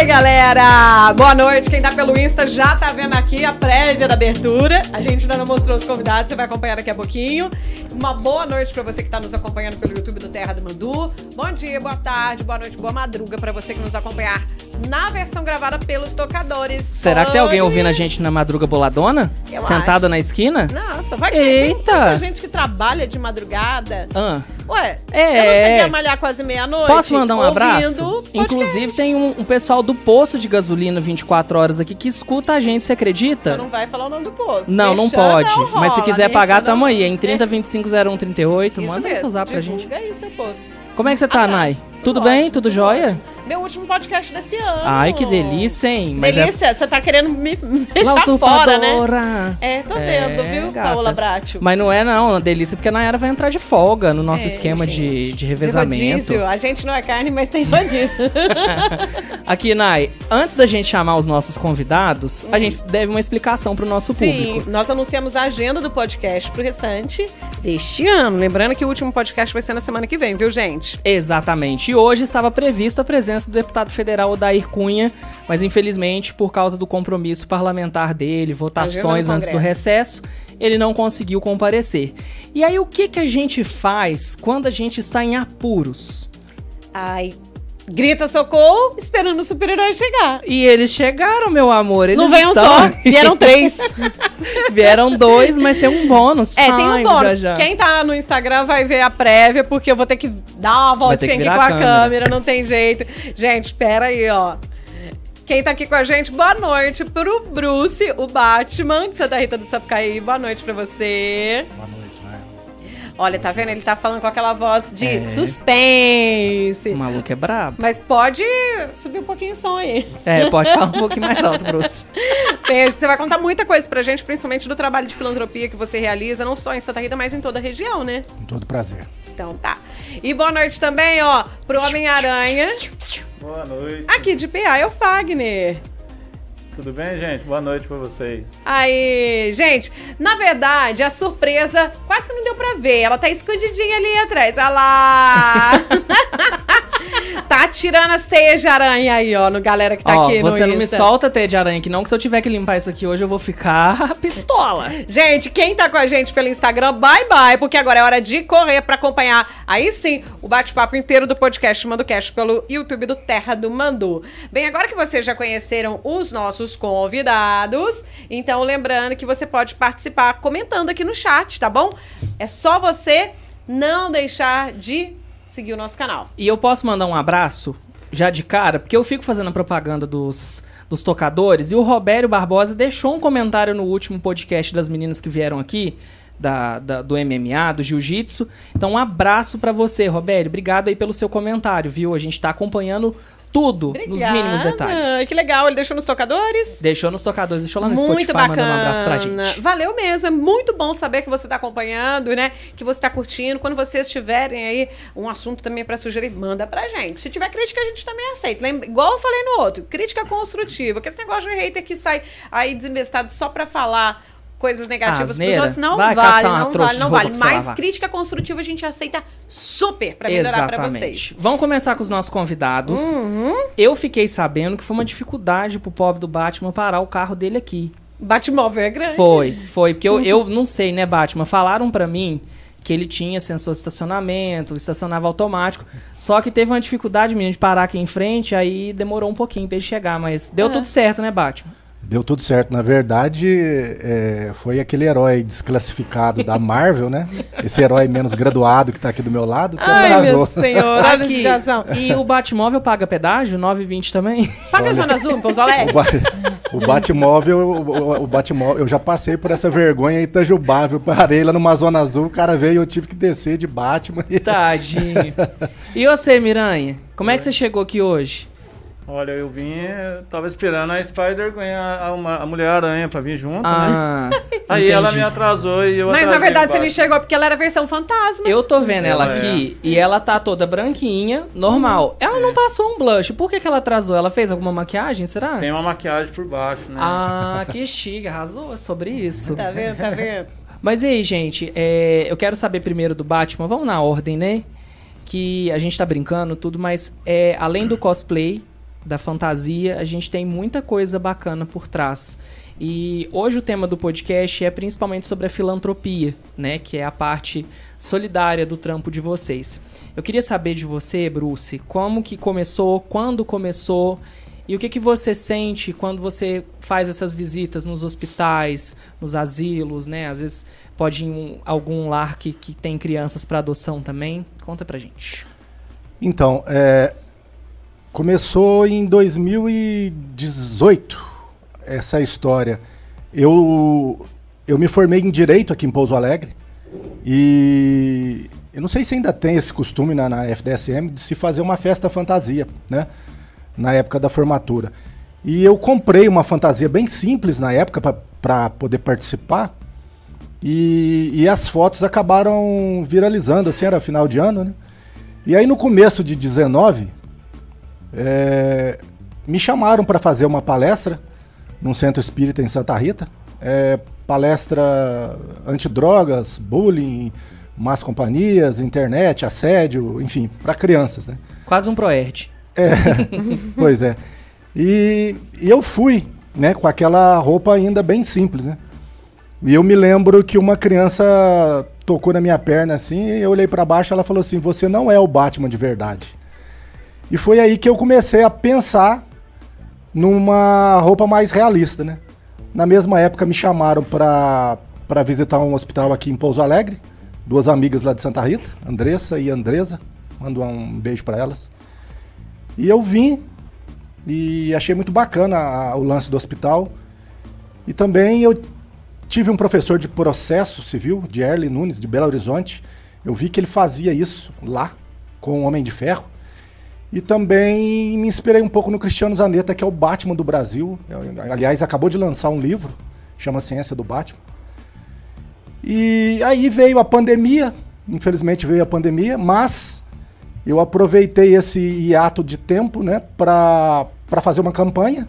Oi, galera! Boa noite. Quem tá pelo Insta já tá vendo aqui a prévia da abertura. A gente ainda não mostrou os convidados, você vai acompanhar daqui a pouquinho. Uma boa noite pra você que tá nos acompanhando pelo YouTube do Terra do Mandu. Bom dia, boa tarde, boa noite, boa madruga pra você que nos acompanhar na versão gravada pelos tocadores. Será que tem alguém ouvindo a gente na madruga boladona? Eu Sentada acho. na esquina? Nossa, vai tem Eita! gente que trabalha de madrugada. Ah, Ué, É. eu não cheguei a malhar quase meia-noite. posso mandar um abraço? podcast. Inclusive, tem um, um pessoal do posto de gasolina 24 horas aqui que escuta a gente, você acredita? Você não vai falar o nome do posto. Não, não Merchan pode. não Mas se rola, quiser pagar, tamo aí. É em rola. 30 25 01 38. Isso Manda mesmo, seu zap pra gente. divulga aí seu posto. Como é que você tá. Nai? Tudo bem? ótimo, Tudo jóia? ótimo. Meu último podcast desse ano. Ai, que delícia, hein? Mas é delícia, você tá querendo me deixar fora, né? É, tô É, vendo, viu, gata. Paola Bratio? Mas não é não, uma delícia, porque a Nayara vai entrar de folga no nosso É, esquema de, gente. de revezamento. rodízio. A gente não é carne, mas tem rodízio. Aqui, Nay, antes da gente chamar os nossos convidados, a gente deve uma explicação pro nosso Hum. Sim, público. nós anunciamos a agenda do podcast pro restante deste ano. Lembrando que o último podcast vai ser na semana que vem, viu, gente? Exatamente. E hoje estava previsto a presença do deputado federal Odair Cunha, mas infelizmente, por causa do compromisso parlamentar dele, votações no antes do recesso, ele não conseguiu comparecer. E aí, o que, que a gente faz quando a gente está em apuros? Ai, grita socorro, esperando o super-herói chegar. E eles chegaram, meu amor. Eles não veio um só, vieram três. Vieram dois, mas tem um bônus. É, tem um bônus. já já. Quem tá no Instagram vai ver a prévia, porque eu vou ter que dar uma voltinha que aqui com a câmera. câmera. não tem jeito. Gente, pera aí, ó. Quem tá aqui com a gente, boa noite pro Bruce, o Batman, de Santa Rita do Sapucaí. Boa noite pra você. Boa noite? Olha, tá vendo? Ele tá falando com aquela voz de É. suspense. O maluco é brabo. Mas pode subir um pouquinho o som aí. É, pode falar um pouquinho mais alto, Bruce. Beijo. Você vai contar muita coisa pra gente, principalmente do trabalho de filantropia que você realiza, não só em Santa Rita, mas em toda a região, né? Com todo prazer. Então tá. E boa noite também, ó, pro Homem-Aranha. Boa noite. Aqui de PA é o Fagner. Tudo bem, gente? Boa noite pra vocês. Aí, gente, na verdade, a surpresa quase que não deu pra ver. Ela tá escondidinha ali atrás. Olha lá! tá tirando as teias de aranha aí, ó, no galera que tá Ó, aqui no você não me solta teia de aranha aqui não, que se eu tiver que limpar isso aqui hoje eu vou ficar pistola. Gente, quem tá com a gente pelo Instagram, bye bye, porque agora é hora de correr pra acompanhar, aí sim, o bate-papo inteiro do podcast Mando Cast pelo YouTube do Terra do Mandu. Bem, agora que vocês já conheceram os nossos convidados, então lembrando que você pode participar comentando aqui no chat, tá bom? É só você não deixar de seguir o nosso canal. E eu posso mandar um abraço já de cara, porque eu fico fazendo a propaganda dos, dos tocadores, e o Robério Barbosa deixou um comentário no último podcast das meninas que vieram aqui, da, da- do MMA, do Jiu-Jitsu. Então, um abraço pra você, Robério. Obrigado aí pelo seu comentário, viu? A gente tá acompanhando tudo, nos mínimos detalhes. Que legal, ele deixou nos tocadores. Deixou nos tocadores, deixou lá no muito Spotify bacana. mandando um abraço pra gente. Valeu mesmo, é muito bom saber que você tá acompanhando, né? Que você tá curtindo. Quando vocês tiverem aí um assunto também pra sugerir, manda pra gente. Se tiver crítica, a gente também aceita. Lembra, igual eu falei no outro, crítica construtiva. Porque esse negócio de hater que sai aí desinvestado só pra falar coisas negativas pros Asneira. outros, não Vai vale, não vale, não vale. Mas crítica construtiva a gente aceita super pra melhorar pra vocês. Vamos começar com os nossos convidados. Uhum. Eu fiquei sabendo que foi uma dificuldade pro pobre do Batman parar o carro dele aqui. Batmóvel é grande. Foi, foi. Porque eu, eu não sei, né, Batman? Falaram pra mim que ele tinha sensor de estacionamento, estacionava automático. Só que teve uma dificuldade, menino, de parar aqui em frente, aí demorou um pouquinho pra ele chegar. Mas deu Ah. tudo certo, né, Batman? Deu tudo certo. Na verdade, é, foi aquele herói desclassificado da Marvel, né? Esse herói menos graduado que tá aqui do meu lado, que Ai, atrasou. meu senhor, olha a Aqui. E o Batmóvel paga pedágio? 9,20 também? Paga a Zona Azul, Pouso Alegre? O, ba o Batmóvel, o, o- Batmóvel, eu já passei por essa vergonha em Itajubá, viu? Parei lá numa zona azul, o cara veio e eu tive que descer de Batman. E... Tadinho. E você, Miranha? Como é que você chegou aqui hoje? Olha, eu vim, eh, tava esperando a Spider ganhar a, uma- a Mulher-Aranha pra vir junto, né? Ah, Aí entendi. ela me atrasou e eu Mas na verdade você me chegou porque ela era versão fantasma. Eu tô vendo ela Ela é. aqui e ela tá toda branquinha, normal. Ela não passou um blush. Por que, que ela atrasou? Ela fez alguma maquiagem, será? Tem uma maquiagem por baixo, né? Ah, que chique, arrasou é sobre isso. Tá vendo, tá vendo? Mas e aí, gente, é, eu quero saber primeiro do Batman, vamos na ordem, né? Que a gente tá brincando, tudo, mas é, além do cosplay, da fantasia, a gente tem muita coisa bacana por trás. E hoje o tema do podcast é principalmente sobre a filantropia, né, que é a parte solidária do trampo de vocês. Eu queria saber de você, Bruce, como que começou, quando começou e o que, que você sente quando você faz essas visitas nos hospitais, nos asilos, né? Às vezes pode ir em um, algum lar que, que tem crianças para adoção também. Conta pra gente. Então, é, começou em 2018 essa história. Eu, eu me formei em Direito aqui em Pouso Alegre e eu não sei se ainda tem esse costume na, na FDSM de se fazer uma festa fantasia, né? na época da formatura. E eu comprei uma fantasia bem simples na época para poder participar. E, e, as fotos acabaram viralizando, assim, era final de ano, né? E aí no começo de 19, é, me chamaram para fazer uma palestra num centro espírita em Santa Rita. É, palestra antidrogas, bullying, más companhias, internet, assédio, enfim, para crianças, né? Quase um proerd. É, pois é. E, e, eu fui, né, com aquela roupa ainda bem simples, né? E eu me lembro que uma criança tocou na minha perna assim, e eu olhei para baixo, ela falou assim: "Você não é o Batman de verdade". E foi aí que eu comecei a pensar numa roupa mais realista, né? Na mesma época me chamaram para visitar um hospital aqui em Pouso Alegre, duas amigas lá de Santa Rita, Andressa e Andresa, mando um beijo para elas. E eu vim e achei muito bacana a, o lance do hospital. E também eu tive um professor de processo civil, de Erle Nunes, de Belo Horizonte. Eu vi que ele fazia isso lá, com o Homem de Ferro. E também me inspirei um pouco no Cristiano Zanetta, que é o Batman do Brasil. Aliás, acabou de lançar um livro, chama Ciência do Batman. E aí veio a pandemia, infelizmente veio a pandemia, mas eu aproveitei esse hiato de tempo né, para fazer uma campanha.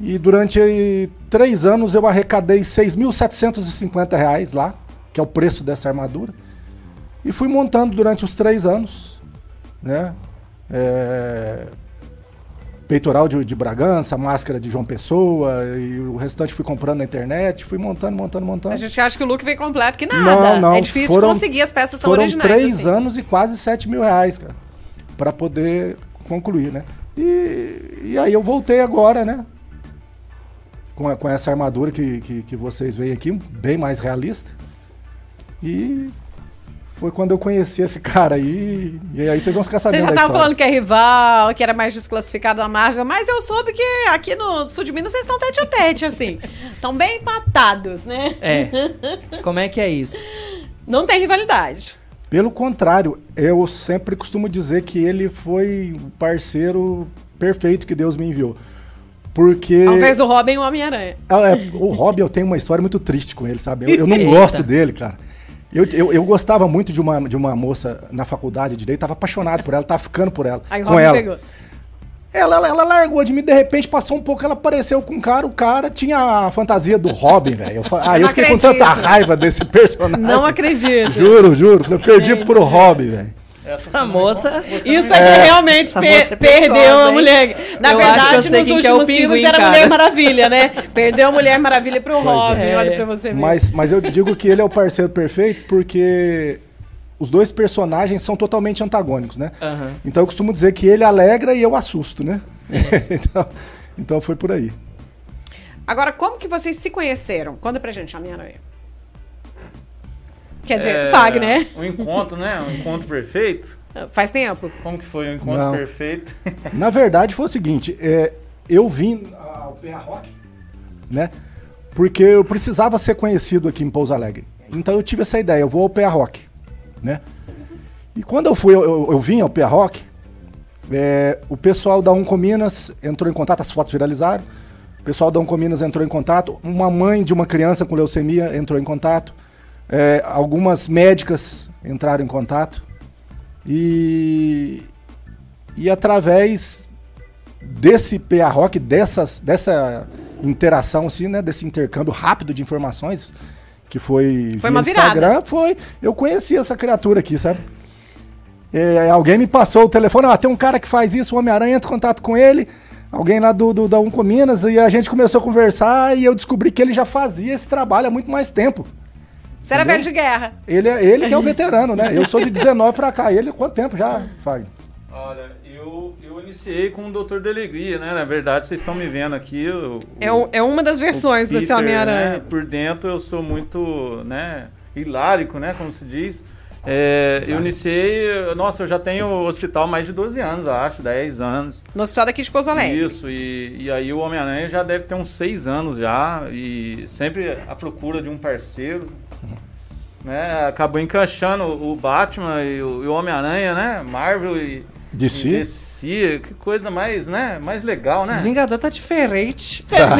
E durante três anos eu arrecadei R$ 6.750 lá, que é o preço dessa armadura. E fui montando durante os três anos. Né? É, peitoral de, de, Bragança, máscara de João Pessoa, e o restante fui comprando na internet, fui montando, montando, montando. A gente acha que o look vem completo, que nada. Não, não. É difícil foram, conseguir as peças tão foram originais. Foram três assim. anos e quase sete mil reais, cara, para poder concluir, né? E, e aí eu voltei agora, né? Com, a, com essa armadura que, que, que vocês veem aqui, bem mais realista. E foi quando eu conheci esse cara aí. E aí vocês vão ficar sabendo. Você já tava falando que é rival, que era mais desclassificado da Marvel, mas eu soube que aqui no sul de Minas vocês estão tete a tete, assim. Estão bem empatados, né? É. Como é que é isso? Não tem rivalidade. Pelo contrário, eu sempre costumo dizer que ele foi o parceiro perfeito que Deus me enviou. Porque. Ao invés do Robin, o Homem-Aranha. Ah, é, o Robin, eu tenho uma história muito triste com ele, sabe? Eu, eu não gosto dele, cara. Eu, eu, eu, gostava muito de uma, de uma moça na faculdade de direito, tava apaixonado por ela, tava ficando por ela. Aí com Robin ela. pegou. Ela, ela, ela largou de mim, de repente passou um pouco, ela apareceu com um cara, o cara tinha a fantasia do Robin, velho. Ah, eu, fiquei acredito. com tanta raiva desse personagem. Não acredito. Juro, juro. Eu perdi Gente. pro Robin, velho. Essa moça. Isso aqui É. realmente Essa pe- moça é perdeu perigosa, a hein? mulher. Na Eu verdade, nos é últimos filmes era cara. Mulher Maravilha, né? Perdeu a Mulher Maravilha pro Robin. é. Olha pra você ver. Mas, mas eu digo que ele é o parceiro perfeito porque os dois personagens são totalmente antagônicos, né? Aham. Então eu costumo dizer que ele alegra e eu assusto, né? então, então foi por aí. Agora, como que vocês se conheceram? Conta pra gente, Homem-Aranha. Quer dizer, É, Fagner. Um encontro, né? Um encontro perfeito. Faz tempo. Como que foi o encontro Não. perfeito? Na verdade foi o seguinte, é, eu vim ao PA Rock, né? Porque eu precisava ser conhecido aqui em Pouso Alegre. Então eu tive essa ideia, eu vou ao PA Rock, né? E quando eu fui, eu, eu, eu vim ao PA Rock, é, o pessoal da Uncominas entrou em contato, as fotos viralizaram. O pessoal da Uncominas entrou em contato. Uma mãe de uma criança com leucemia entrou em contato. É, algumas médicas entraram em contato. E, e através desse PA Rock, dessas, dessa interação, assim, né? Desse intercâmbio rápido de informações, que foi, Foi via uma virada. Instagram, foi. Eu conheci essa criatura aqui, sabe? É, alguém me passou o telefone, ah, tem um cara que faz isso, o Homem-Aranha entra em contato com ele, alguém lá do, do da Unco Minas, e a gente começou a conversar e eu descobri que ele já fazia esse trabalho há muito mais tempo. Você era velho de guerra. Ele, é- ele que é o veterano, né? Eu sou de 19 pra cá. Ele, quanto tempo já, Fagner? Olha, eu, eu iniciei com o Doutor da Alegria, né? Na verdade, vocês estão me vendo aqui. o- É, um- é uma das versões o desse Peter, Homem-Aranha. né, Por dentro eu sou muito, né, hilárico, né, como se diz. É, eu iniciei, nossa, eu já tenho hospital há mais de 12 anos, eu acho, 10 anos. No hospital daqui de Pouso Alegre. Isso, e, e aí o Homem-Aranha já deve ter uns 6 anos já, e sempre à procura de um parceiro. Né, acabou encaixando o Batman e o, o Homem-Aranha, né? Marvel e, DC? e DC, que coisa mais, né? Mais legal, Os né? Vingador tá diferente. Tá.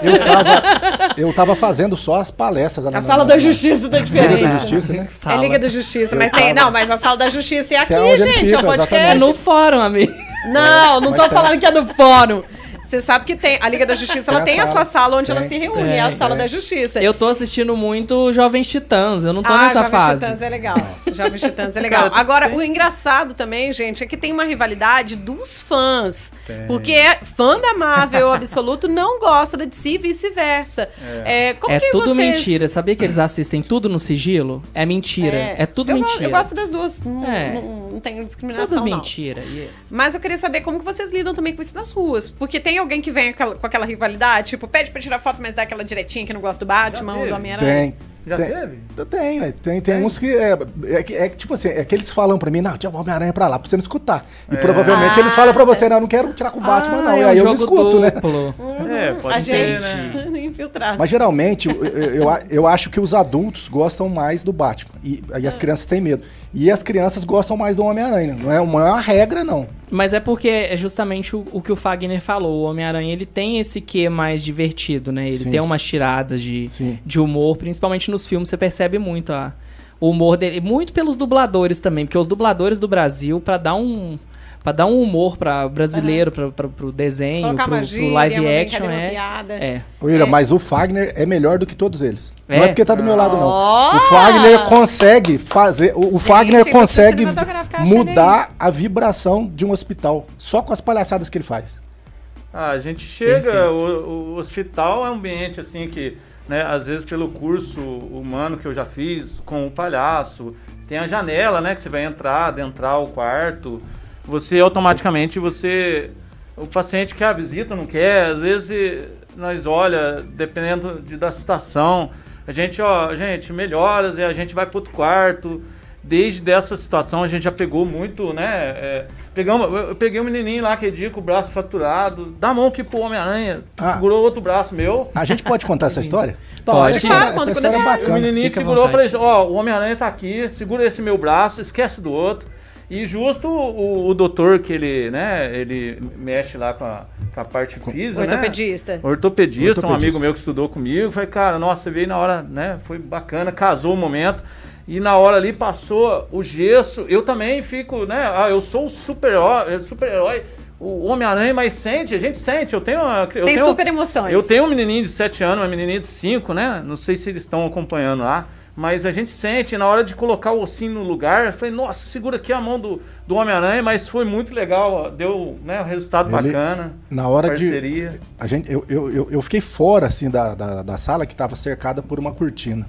Eu, tava, eu tava fazendo só as palestras. A na- sala na- da justiça tá Liga diferente. da Justiça, né? É Sala. Liga da Justiça, mas tem. Não, mas a sala da justiça é aqui, é ele gente. fica, é um podcast. É no fórum, amigo. Não, não tô falando que é do fórum. Você sabe que tem. A Liga da Justiça, ela Tem tem a sua sala. onde ela Tem. se reúne, é a sala tem. da Justiça. Eu tô assistindo muito Jovens Titãs, eu não tô ah, nessa Jovens fase. Titãs é legal. Jovens Titãs é legal. Cara, Agora, tem- o engraçado também, gente, é que tem uma rivalidade dos fãs. Tem. Porque é fã da Marvel absoluto não gosta da DC e vice-versa. É. como É que tudo vocês... mentira. Sabia que eles assistem tudo no sigilo? É mentira. É, tudo eu, go- mentira. Eu gosto das duas. Não, É. não, não tem discriminação, Tudo não. mentira, yes. Mas eu queria saber como que vocês lidam também com isso nas ruas. Porque tem alguém que vem com aquela rivalidade, tipo, pede pra tirar foto, mas dá aquela direitinha que não gosta do Batman ou do Homem-Aranha. Tem. Já tem, teve? Tem, tem, tem Tem? uns que é, é, que- é tipo assim, é que eles falam pra mim, não, tinha o Homem-Aranha pra lá, pra você não escutar. E É. provavelmente Ah. eles falam pra você, não, eu não quero tirar com o Batman, Ah, não. é E um aí eu não escuto, né? duplo. É, pode a ser, gente né? Infiltrado. Mas geralmente, eu, eu, eu, acho que os adultos gostam mais do Batman. E, e as crianças têm medo. E as crianças gostam mais do Homem-Aranha. Não é uma, é uma regra, não. Mas é porque é justamente o, o que o Fagner falou. O Homem-Aranha, ele tem esse quê mais divertido, né? Ele Sim. tem umas tiradas de, Sim. de humor, principalmente nos filmes, você percebe muito a, o humor dele. Muito pelos dubladores também, porque os dubladores do Brasil, pra dar um... Pra dar um humor para brasileiro, pra, pra, pro desenho, pro gíria, live uma action, é, é. William, É. mas o Fagner é melhor do que todos eles. É? Não é porque tá do meu lado, não. Ó! O Fagner consegue fazer. O, o Gente, Fagner consegue mudar a vibração de um hospital só com as palhaçadas que ele faz. Ah, a gente chega, o, o hospital é um ambiente assim que, né, às vezes pelo curso humano que eu já fiz com o palhaço, tem a janela, né, que você vai entrar, adentrar o quarto, você automaticamente, você, o paciente quer a visita, não quer, às vezes nós olha, dependendo de, da situação, a gente, ó, gente, melhoras e a gente vai pro outro quarto, desde dessa situação a gente já pegou muito, né? é, pegamos, eu peguei um menininho lá aquele dia com o braço fraturado, dá a mão aqui pro Homem-Aranha, Ah. segurou outro braço meu. A gente pode contar essa história? Pode. Claro, conta essa história é der. O bacana. menininho Fica segurou, eu falei vontade. assim, ó, o Homem-Aranha tá aqui, segura esse meu braço, esquece do outro. E justo o, o doutor que ele, né, ele mexe lá com a, com a parte física, né? Ortopedista. Ortopedista, um Ortopedista. amigo meu que estudou comigo. Falei, cara, nossa, você veio na hora, né? Foi bacana, casou o momento. E na hora ali passou o gesso. Eu também fico, né? Ah, eu sou o super-herói, super-herói. O Homem-Aranha, mas sente, a gente sente. Eu tenho. uma- Eu Tem tenho, super emoções. Eu tenho um menininho de 7 anos, uma menininha de 5, né? Não sei se eles estão acompanhando lá. Mas a gente sente, na hora de colocar o ossinho no lugar, eu falei, nossa, segura aqui a mão do, do Homem-Aranha, mas foi muito legal, ó, deu né, um resultado Ele- bacana. Na hora de. parceria. A gente, eu, eu, eu, eu fiquei fora assim da, da, da sala que estava cercada por uma cortina.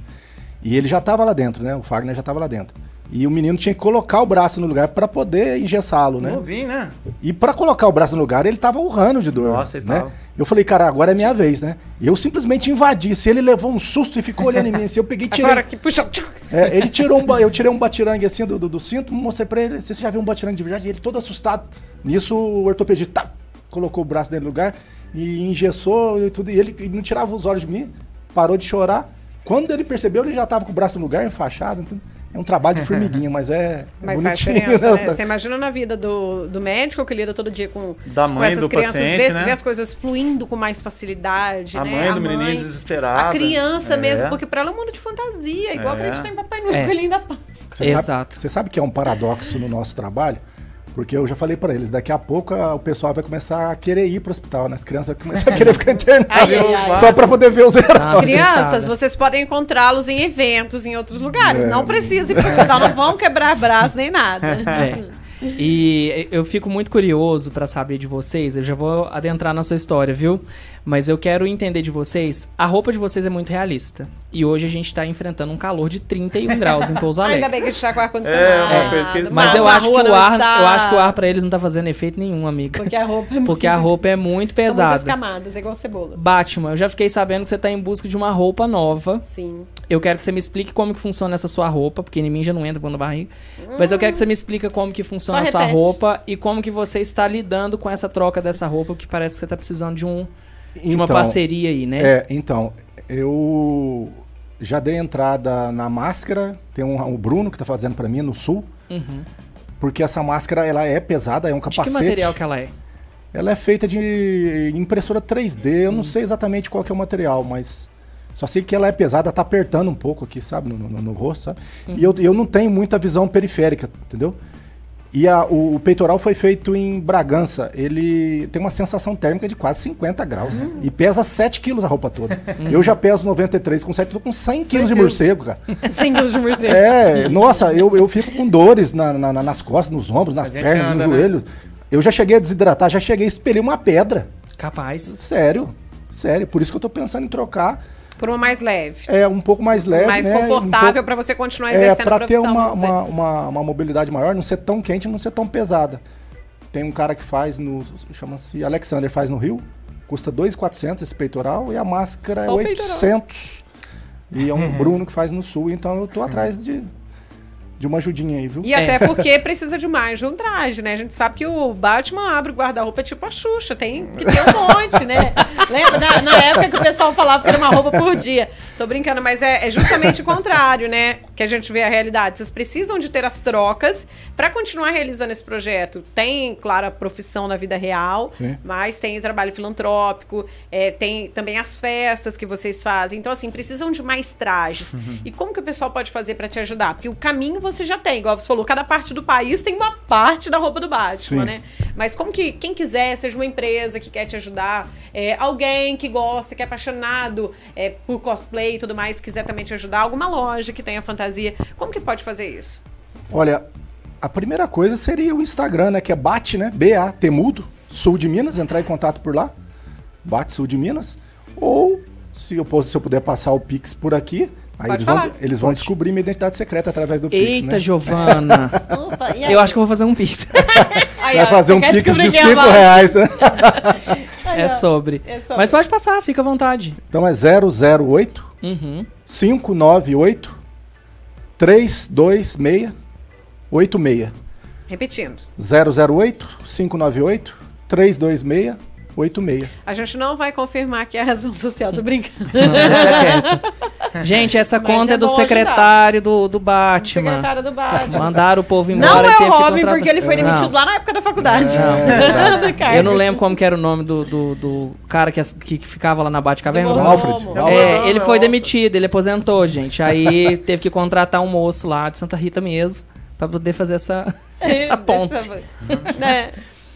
E ele já estava lá dentro, né? O Fagner já estava lá dentro. E o menino tinha que colocar o braço no lugar para poder engessá-lo, né? Novinho, né? E para colocar o braço no lugar, ele tava urrando de dor. Nossa, ele né? tava. Eu falei, cara, agora é minha vez, né? Eu simplesmente invadi. Se ele levou um susto e ficou olhando em mim assim, eu peguei e tirei. Agora que puxa. É, ele tirou um, eu tirei um batirangue assim do, do, do cinto, mostrei pra ele, você já viu um batirangue de verdade? E ele todo assustado. Nisso o ortopedista tá, colocou o braço dele no lugar e engessou e tudo. E ele e não tirava os olhos de mim, parou de chorar. Quando ele percebeu, ele já tava com o braço no lugar, enfaixado. Então, é um trabalho de formiguinha, mas é Mas faz bonitinho, diferença, né? né? Você imagina na vida do, do médico que lida todo dia com, Da com mãe essas do crianças, paciente, ver, né? ver as coisas fluindo com mais facilidade, A né? mãe do menininho desesperada. A criança É. mesmo, porque pra ela é um mundo de fantasia, igual É. acreditar em Papai Noel, É. Coelhinho da Páscoa. Você sabe- Exato. Você sabe que é um paradoxo no nosso trabalho? Porque eu já falei pra eles, daqui a pouco a- o pessoal vai começar a querer ir pro hospital, né? As crianças vão começar a querer ficar internadas só pra poder ver os heróis. Ah, Crianças, visitada. vocês podem encontrá-los em eventos, em outros lugares. É. Não precisa ir pro hospital, não vão quebrar braço nem nada. É. E eu fico muito curioso pra saber de vocês. Eu já vou adentrar na sua história, viu? Mas eu quero entender de vocês. A roupa de vocês é muito realista. E hoje a gente tá enfrentando um calor de 31 graus em Pouso Ainda Alegre. bem que a gente tá com ar-condicionado. É, uma coisa que eles Mas eu acho, que o ar, está- eu acho que o ar pra eles não tá fazendo efeito nenhum, amiga. Porque a roupa é Porque a muito- roupa é muito São pesada. camadas, é igual cebola. Batman, eu já fiquei sabendo que você tá em busca de uma roupa nova. Sim. Eu quero que você me explique como que funciona essa sua roupa, porque em mim já não entra quando barriga. Mas eu quero que você me explique como que funciona Só a sua repete. roupa e como que você está lidando com essa troca dessa roupa, que parece que você tá precisando de, um, de uma Então, parceria aí, né? É, então, eu já dei entrada na máscara, tem um, o Bruno que tá fazendo pra mim no sul, Uhum. porque essa máscara ela é pesada, é um De capacete. que material que ela é? Ela é feita de impressora 3D, eu não sei exatamente qual que é o material, mas só sei que ela é pesada, tá apertando um pouco aqui, sabe, no, no- no rosto, sabe? E eu, eu não tenho muita visão periférica, entendeu? E a- o, o peitoral foi feito em Bragança. Ele tem uma sensação térmica de quase 50 graus. E pesa 7 quilos a roupa toda. Eu já peso 93 com 7, tô com 100 quilos de morcego, cara. Sem quilos de morcego. É, nossa, eu, eu fico com dores na- na- na- nas costas, nos ombros, nas pernas, anda, no né? joelho. Eu já cheguei a desidratar, já cheguei a expelir uma pedra. Capaz. Sério, sério. Por isso que eu tô pensando em trocar. Por uma mais leve. É um pouco mais leve, mais né? confortável um pra você continuar É, exercendo a pra ter profissão. uma, vamos dizer. uma, uma, uma mobilidade maior, não ser tão quente, não ser tão pesada. Tem um cara que faz no. chama-se Alexander, faz no Rio. Custa 2,400 esse peitoral e a máscara Só o é peitoral. 800. E é um Bruno que faz no sul, então eu tô atrás de, de uma ajudinha aí, viu? E até porque precisa de mais de um traje, né? A gente sabe que o Batman abre o guarda-roupa tipo a Xuxa, tem que ter um monte, né? Lembra? Na, na época que o pessoal falava que era uma roupa por dia. Tô brincando, mas é, é justamente o contrário, né? Que a gente vê a realidade. Vocês precisam de ter as trocas para continuar realizando esse projeto. Tem, claro, a profissão na vida real, Sim. mas tem o trabalho filantrópico, é, tem também as festas que vocês fazem. Então, assim, precisam de mais trajes. E como que o pessoal pode fazer para te ajudar? Porque o caminho você já tem, igual você falou, cada parte do país tem uma parte da roupa do Batman, Sim. né? Mas como que quem quiser, seja uma empresa que quer te ajudar, é, alguém que gosta, que é apaixonado é, por cosplay e tudo mais, quiser também te ajudar, alguma loja que tenha fantasia, como que pode fazer isso? Olha, a primeira coisa seria o Instagram, né? Que é Bate, né? B-A-T mudo, Sul de Minas, entrar em contato por lá. Bate Sul de Minas. Ou, se eu, posso- se eu puder passar o Pix por aqui, aí Pode eles, vão, falar. eles vão descobrir minha identidade secreta através do Pix, Eita, né? Giovana. Opa, e aí? eu acho que eu vou fazer um pix. Aí, Vai ó, fazer um Pix de descobrir 5 quem é o Batman? reais, né? Aí, é ó. sobre. É sobre. Mas pode passar, fica à vontade. Então é 008 Uhum. 598 326 86. Repetindo. 008 598 326 86. A gente não vai confirmar que é a razão social, tô brincando. Não, deixa quieto. Gente, essa Mas conta é é do secretário do, do Batman. Secretária do Batman. Mandaram o povo Não embora e é o Robin, porque ele foi demitido Não. lá na época da faculdade. É. Do cargo. Eu não lembro como que era o nome do, do, do cara que, que ficava lá na Batcaverna. Do. Alfred. Não, É, não, ele não. foi demitido, ele aposentou, gente. Aí teve que contratar um moço lá de Santa Rita mesmo, pra poder fazer essa, essa ponte. É.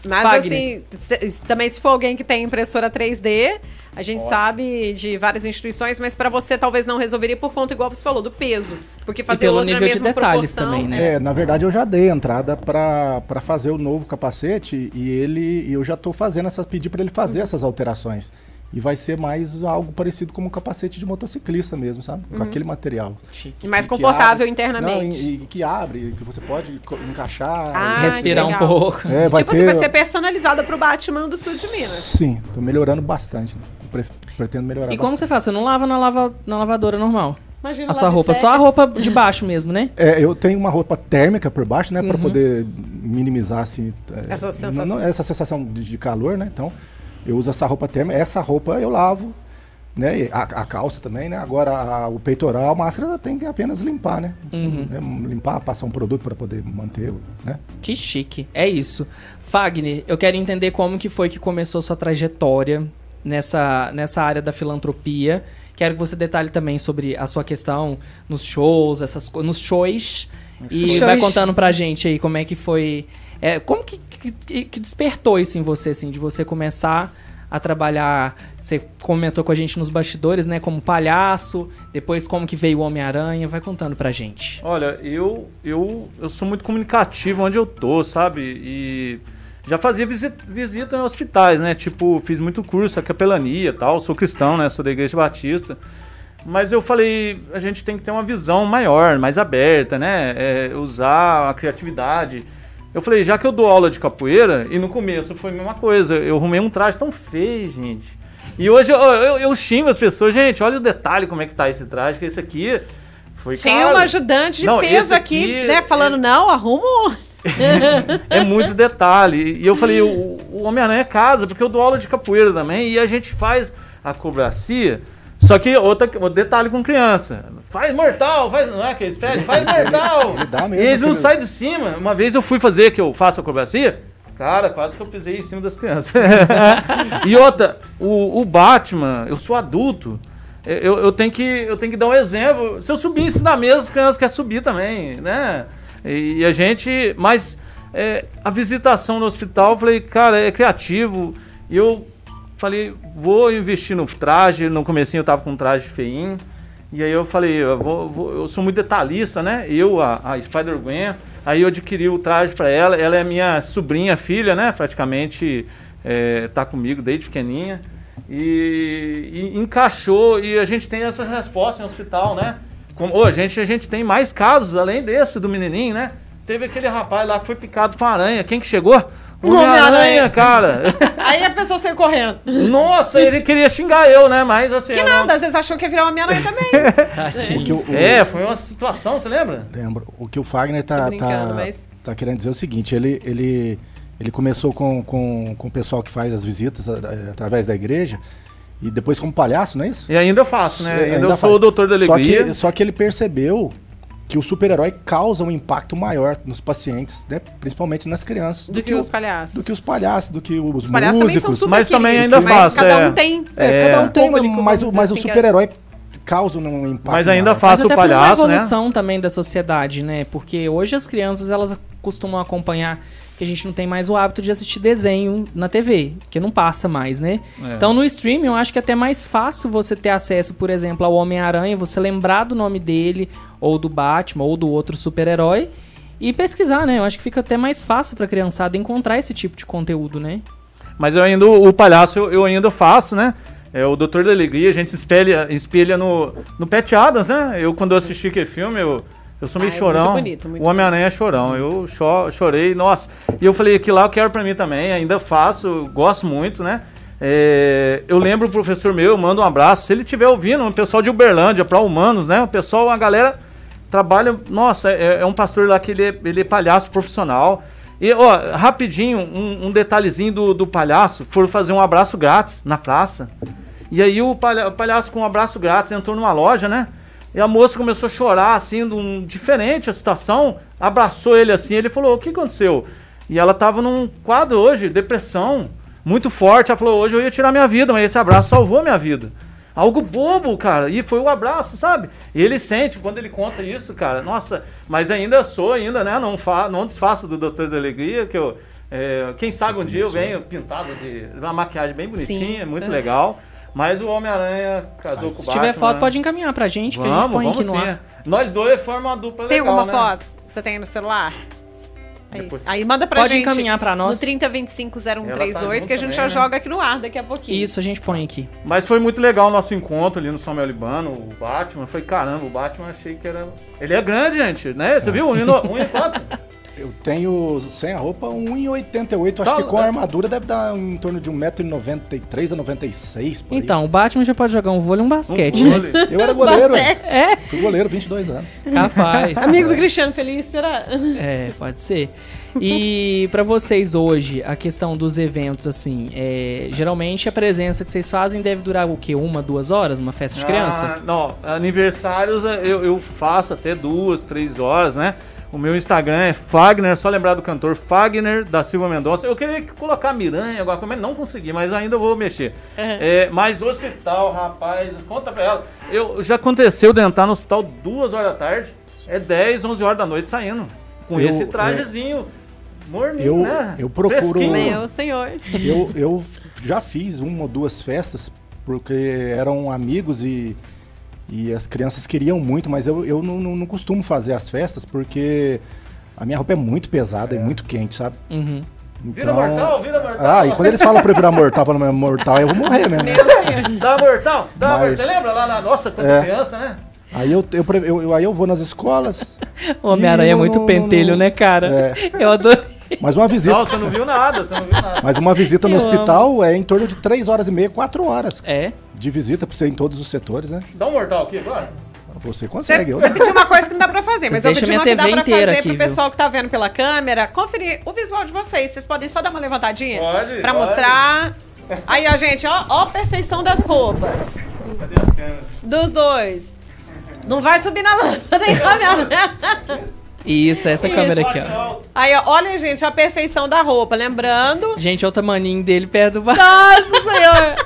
Mas Fagner. assim, se- também se for alguém que tem impressora 3D, a gente sabe de várias instituições, mas pra você talvez não resolveria por conta, igual você falou, do peso. Porque fazer na nível de mesma detalhes também, né? É, na verdade eu já dei entrada pra pra fazer o novo capacete e ele e eu já tô fazendo essas pedir pra ele fazer essas alterações. E vai ser mais algo parecido como um capacete de motociclista mesmo, sabe? Com aquele material. E mais E confortável abre- internamente. Não, e, e que abre, que você pode encaixar. Ah, e- Respirar um pouco. É, vai tipo ter... assim, vai ser personalizada pro Batman do sul de Minas. Sim, tô melhorando bastante. né? Pre- Pretendo melhorar E como bastante. você faz? Você não lava na, lava, na lavadora normal? Imagina A sua roupa, só a roupa de baixo mesmo, né? É, eu tenho uma roupa térmica por baixo, né? Pra Uhum. poder minimizar, assim... é, Essa sensação. não- essa sensação de, de calor, né? Então, eu uso essa roupa térmica. Essa roupa eu lavo, né? A, a calça também, né? Agora, a- o peitoral, a máscara tem que apenas limpar, né? Uhum. É, limpar, passar um produto para poder manter, né? Que chique. É isso. Fagner, eu quero entender como que foi que começou sua trajetória nessa, nessa área da filantropia. Quero que você detalhe também sobre a sua questão nos shows, essas nos shows E Show. vai contando pra gente aí como é que foi. é, como que, que, que despertou isso em você, assim, de você começar a trabalhar. Você comentou com a gente nos bastidores, né? Como palhaço, depois como que veio o Homem-Aranha. Vai contando pra gente. Olha, eu, eu, eu sou muito comunicativo onde eu tô, sabe? E já fazia visita, visita em hospitais, né? Tipo, fiz muito curso, a capelania e tal. Sou cristão, né? Sou da Igreja Batista. Mas eu falei, a gente tem que ter uma visão maior, mais aberta, né? É, usar a criatividade. Eu falei, já que eu dou aula de capoeira, e no começo foi a mesma coisa, eu arrumei um traje tão feio, gente. E hoje eu, eu, eu xingo as pessoas, gente, olha o detalhe como é que tá esse traje, que esse aqui foi Tinha caro. uma ajudante de Não, peso aqui, aqui né? Falando, é- não, arruma um. É muito detalhe. E eu falei, o, o Homem-Aranha é casa, porque eu dou aula de capoeira também, e a gente faz a cobracia. Só que outra, outro detalhe com criança. Faz mortal, faz. Não é que eles pedem? Faz mortal. ele dá mesmo e eles não aquele- saem de cima. Uma vez eu fui fazer que eu faço a cobracia. Cara, quase que eu pisei em cima das crianças. e outra, o, o Batman, eu sou adulto. Eu, eu, tenho que, eu tenho que dar um exemplo. Se eu subir em cima da mesa, as crianças querem subir também, né? E, a gente. Mas é, a visitação no hospital, eu falei, cara, é criativo. E eu falei, vou investir no traje. No comecinho eu tava com um traje feinho. E aí eu falei, eu, vou, vou- eu sou muito detalhista, né? Eu, a, a Spider-Gwen. Aí eu adquiri o traje pra ela. Ela é minha sobrinha, filha, né? Praticamente é, tá comigo desde pequenininha. E, e encaixou. E a gente tem essa resposta em hospital, né? Como, ô, a, gente, a gente tem mais casos além desse do menininho, né? Teve aquele rapaz lá que foi picado com aranha. Quem que chegou? Homem-Aranha. Cara. Aí a pessoa saiu correndo. Nossa, ele queria xingar eu, né? Mas assim. Que eu não- nada, às vezes achou que ia virar uma Homem-Aranha também. O que o- o- É, foi uma situação, você lembra? Lembro. O que o Fagner tá, tá, mas- tá querendo dizer é o seguinte, ele, ele, ele começou com, com, com o pessoal que faz as visitas através da igreja e depois como palhaço, não é isso? E ainda eu faço, né? Ainda, eu Ainda sou faz. o doutor da Só alegria. que, só que ele percebeu que o super-herói causa um impacto maior nos pacientes, né? principalmente nas crianças, Do que o- os palhaços. do que os palhaços, do que os, Os palhaços também são músicos. super Mas também ainda mas faço, cada é. um tem. É, É. cada um tem, Público, mas, o- mas dizer o assim, super-herói causa um impacto Mas ainda faço Mas o palhaço, né? evolução também da sociedade, né? Porque hoje as crianças, elas costumam acompanhar que a gente não tem mais o hábito de assistir desenho na TV, que não passa mais, né? É. Então no streaming eu acho que é até mais fácil você ter acesso, por exemplo, ao Homem-Aranha, você lembrar do nome dele, ou do Batman, ou do outro super-herói, e pesquisar, né? Eu acho que fica até mais fácil pra criançada encontrar esse tipo de conteúdo, né? Mas eu ainda, o palhaço eu, eu ainda faço, né? É o Doutor da Alegria, a gente se espelha, espelha no, no Pet Adams, né? Eu, quando eu assisti aquele filme, eu, eu sou meio Ah, é chorão. muito bonito, muito o Homem-Aranha é chorão. Eu cho- chorei, nossa. E eu falei, aquilo lá eu quero pra mim também, ainda faço, gosto muito, né? É, eu lembro o professor meu, eu mando um abraço. Se ele estiver ouvindo, o pessoal de Uberlândia, para humanos, né? O pessoal, a galera trabalha. Nossa, é, é um pastor lá que ele é, ele é palhaço profissional. E, ó, rapidinho, um, um detalhezinho do, do palhaço. Foram fazer um abraço grátis na praça. E aí o, palha- o palhaço com um abraço grátis entrou numa loja, né? E a moça começou a chorar, assim, de um, diferente a situação. Abraçou ele assim, ele falou, o que aconteceu? E ela tava num quadro hoje, depressão, muito forte. Ela falou, hoje eu ia tirar minha vida, mas esse abraço salvou minha vida. Algo bobo, cara. E foi o abraço, sabe? E ele sente quando ele conta isso, cara. Nossa, mas ainda sou, ainda, né? Não, fa não desfaço do Doutor da Alegria, que eu. é, quem sabe um dia eu venho pintado de uma maquiagem bem bonitinha, Sim. muito legal. Mas o Homem-Aranha casou com o Se Batman. tiver foto, né? pode encaminhar pra gente, que a gente Vamos, põe vamos aqui no sim. ar. Nós dois formam uma dupla Tem legal, alguma né? foto que você tem no celular? Aí, aí manda pra Pode gente. encaminhar pra nós. No 30250138, Ela tá que a gente já também, né? joga aqui no ar daqui a pouquinho. Isso, a gente põe aqui. Mas foi muito legal o nosso encontro ali no São Melibano, o Batman. Foi caramba, o Batman achei que era. Ele é grande, gente, né? Você viu? No... um e quatro? Eu tenho sem a roupa 1,88. Acho Tá, que com a armadura deve dar em torno de 1,93m a 96 por aí. Então, o Batman já pode jogar um vôlei e um basquete, Um né? vôlei. Eu era goleiro. É, Fui goleiro, 22 anos. capaz. Amigo do Cristiano Feliz, será? É, pode ser. E pra vocês hoje, a questão dos eventos, assim, é, geralmente a presença que vocês fazem deve durar o quê? Uma, duas horas? Uma festa de criança? Ah, não, aniversários é, eu, eu faço até duas, três horas, né? O meu Instagram é Fagner, só lembrar do cantor Fagner da Silva Mendonça. Eu queria colocar Miranha, coisa, mas não consegui, mas ainda vou mexer. É, mas o hospital, rapaz, conta pra ela. Eu, já aconteceu de entrar no hospital duas horas da tarde. é 10, 11 horas da noite saindo. Com Eu- esse trajezinho morninho, Eu- né? eu procuro-. Meu senhor. Eu, eu já fiz uma ou duas festas, porque eram amigos e, e as crianças queriam muito, mas eu, eu não, não, não costumo fazer as festas, porque a minha roupa é muito pesada e muito quente, sabe? Uhum. Vira mortal, vira mortal. Ah, e quando eles falam pra eu virar mortal, falando mortal, eu vou morrer mesmo. Meu senhor. Dá mortal, dá Mas- mortal. Você lembra lá na nossa, quando É. criança, né? Aí eu, eu, eu- eu- aí eu vou nas escolas. O Homem-Aranha é muito pentelho, não, né, cara? É. Eu adoro. Mas uma visita, Não, você não viu nada, você não viu nada. mas uma visita no Eu amo. hospital é em torno de 3 horas e meia, 4 horas É. de visita pra você ir em todos os setores, né? Dá um mortal aqui agora. Você consegue. eu você não. pediu uma coisa que não dá pra fazer, mas eu pedi uma que dá pra fazer aqui, pro viu? pessoal que tá vendo pela câmera conferir o visual de vocês. Vocês podem só dar uma levantadinha? Pode, Pra pode. mostrar. Aí, ó, gente, ó, ó a perfeição das roupas. Cadê as câmeras? Dos dois. Não vai subir na lâmpada, hein, câmera? Isso, essa câmera aqui, ó. Aí, ó, olha, gente, a perfeição da roupa. Lembrando. Gente, olha o tamaninho dele perto do bar. Nossa Senhora!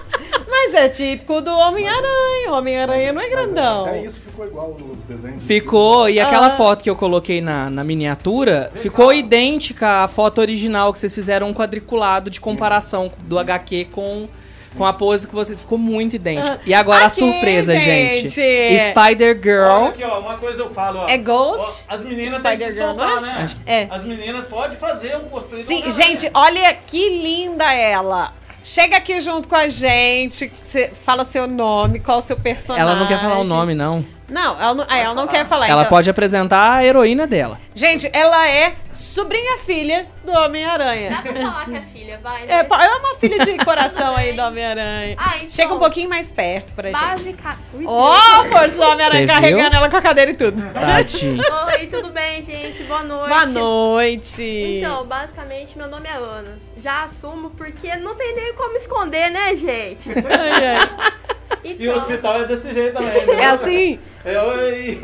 Mas é típico do Homem-Aranha. O Homem-Aranha não é grandão. Até isso ficou igual no desenho. Ficou, e aquela Ah. foto que eu coloquei na, na miniatura ficou idêntica à foto original que vocês fizeram um quadriculado de comparação do HQ com, com a pose que você ficou muito idêntico. E agora Ah. Aqui, a surpresa, gente. gente. Spider Girl. Olha aqui, ó, uma coisa eu falo, ó. É Ghost? Ó, As meninas têm que se Spider-Girl, soltar, não né? É. As meninas podem fazer um cosplay Sim, gente, olha que linda ela. Chega aqui junto com a gente, você fala seu nome, qual o seu personagem. Ela não quer falar o nome, não. Não, ela não, ah, ela não quer falar. Ela então. pode apresentar a heroína dela. Gente, ela é sobrinha filha do Homem-Aranha. Dá pra falar que é filha, vai. É, né? é uma filha de coração aí do Homem-Aranha. Ah, então. Chega um pouquinho mais perto pra gente. Básica. Ui, Ó, a força do Homem-Aranha carregando viu? ela com a cadeira e tudo. Tadinho. Oi, tudo bem, gente? Boa noite. Boa noite. Então, basicamente, meu nome é Ana. Já assumo porque não tem nem como esconder, né, gente? Ai, ai. E o Então, hospital é desse jeito também. né? É assim? É, oi.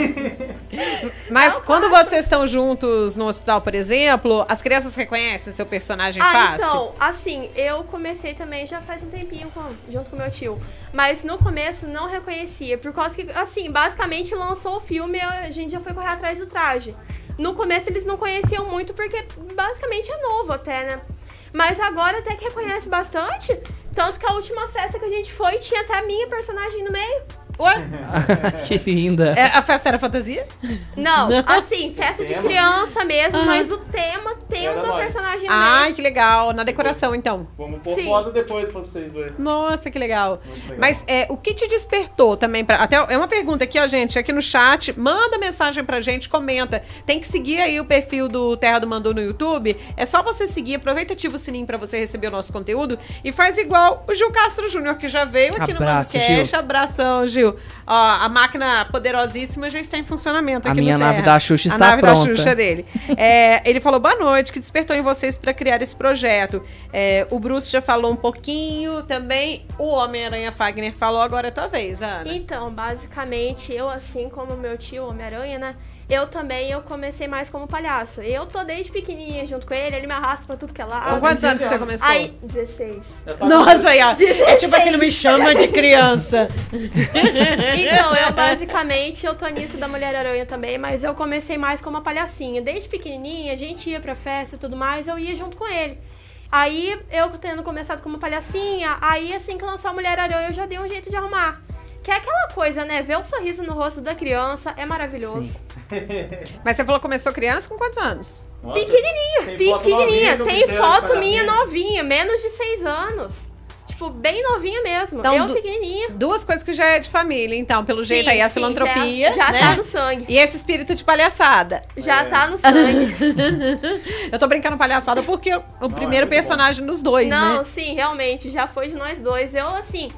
Mas Não, quando vocês estão juntos no hospital, por exemplo, as crianças reconhecem seu personagem Ah, fácil? então, assim, eu comecei também já faz um tempinho com- junto com meu tio. Mas no começo não reconhecia. Por causa que, assim, basicamente lançou o filme e a gente já foi correr atrás do traje. No começo eles não conheciam muito porque basicamente é novo até, né? Mas agora até que reconhece bastante. Tanto que a última festa que a gente foi tinha até a minha personagem no meio. Ué? que linda. É, a festa era fantasia? Não, assim, festa de Tema? criança mesmo, Aham. mas o tema tendo a personagem meio. Ai, que legal. Na decoração, então. Vamos pôr Sim. foto depois pra vocês verem. Nossa, que legal. Legal. Mas é, o que te despertou também para até é uma pergunta aqui, ó, gente, aqui no chat, manda mensagem pra gente, comenta. Tem que seguir aí o perfil do Terra do Mandu no YouTube. É só você seguir, aproveita e ativa o sininho pra você receber o nosso conteúdo e faz igual o Gil Castro Júnior que já veio aqui Abraço, no Mandocast. Gil. Abração, Gil. Ó, a máquina poderosíssima já está em funcionamento A aqui minha no nave Terra. da Xuxa a está nave pronta. da Xuxa dele. É, ele falou boa noite, que despertou em vocês para criar esse projeto. É, o Bruce já falou um pouquinho também. O Homem-Aranha Fagner falou, agora é tua vez, Ana. Então, basicamente, eu, assim como meu tio Homem-Aranha, né? Eu também, eu comecei mais como palhaço. Eu tô desde pequenininha junto com ele, ele me arrasta pra tudo que é Com lado. quantos anos 15 você começou? Aí, 16. Já tá- Nossa, aí, ó. É 16. tipo assim, não me chama de criança. Então, eu basicamente, eu tô nisso da Mulher-Aranha também, mas eu comecei mais como uma palhacinha. Desde pequenininha, a gente ia pra festa e tudo mais, eu ia junto com ele. Aí, eu tendo começado como palhacinha, aí assim que lançou a Mulher-Aranha, eu já dei um jeito de arrumar. Que é aquela coisa, né? Ver o sorriso no rosto da criança é maravilhoso. Mas você falou que começou criança com quantos anos? Nossa, Pequenininha, tem foto pequenininha. eu Tem foto minha palhacinha. novinha, menos de seis anos. Tipo, bem novinha mesmo. Então, eu du- pequenininha. Duas coisas que já é de família, então, pelo jeito Sim, aí, a sim, filantropia. Já, já né? tá no sangue. E esse espírito de palhaçada. Já É. tá no sangue. Eu tô brincando palhaçada porque o primeiro é muito personagem dos dois, não, né? sim, realmente, já foi de nós dois. Eu, assim,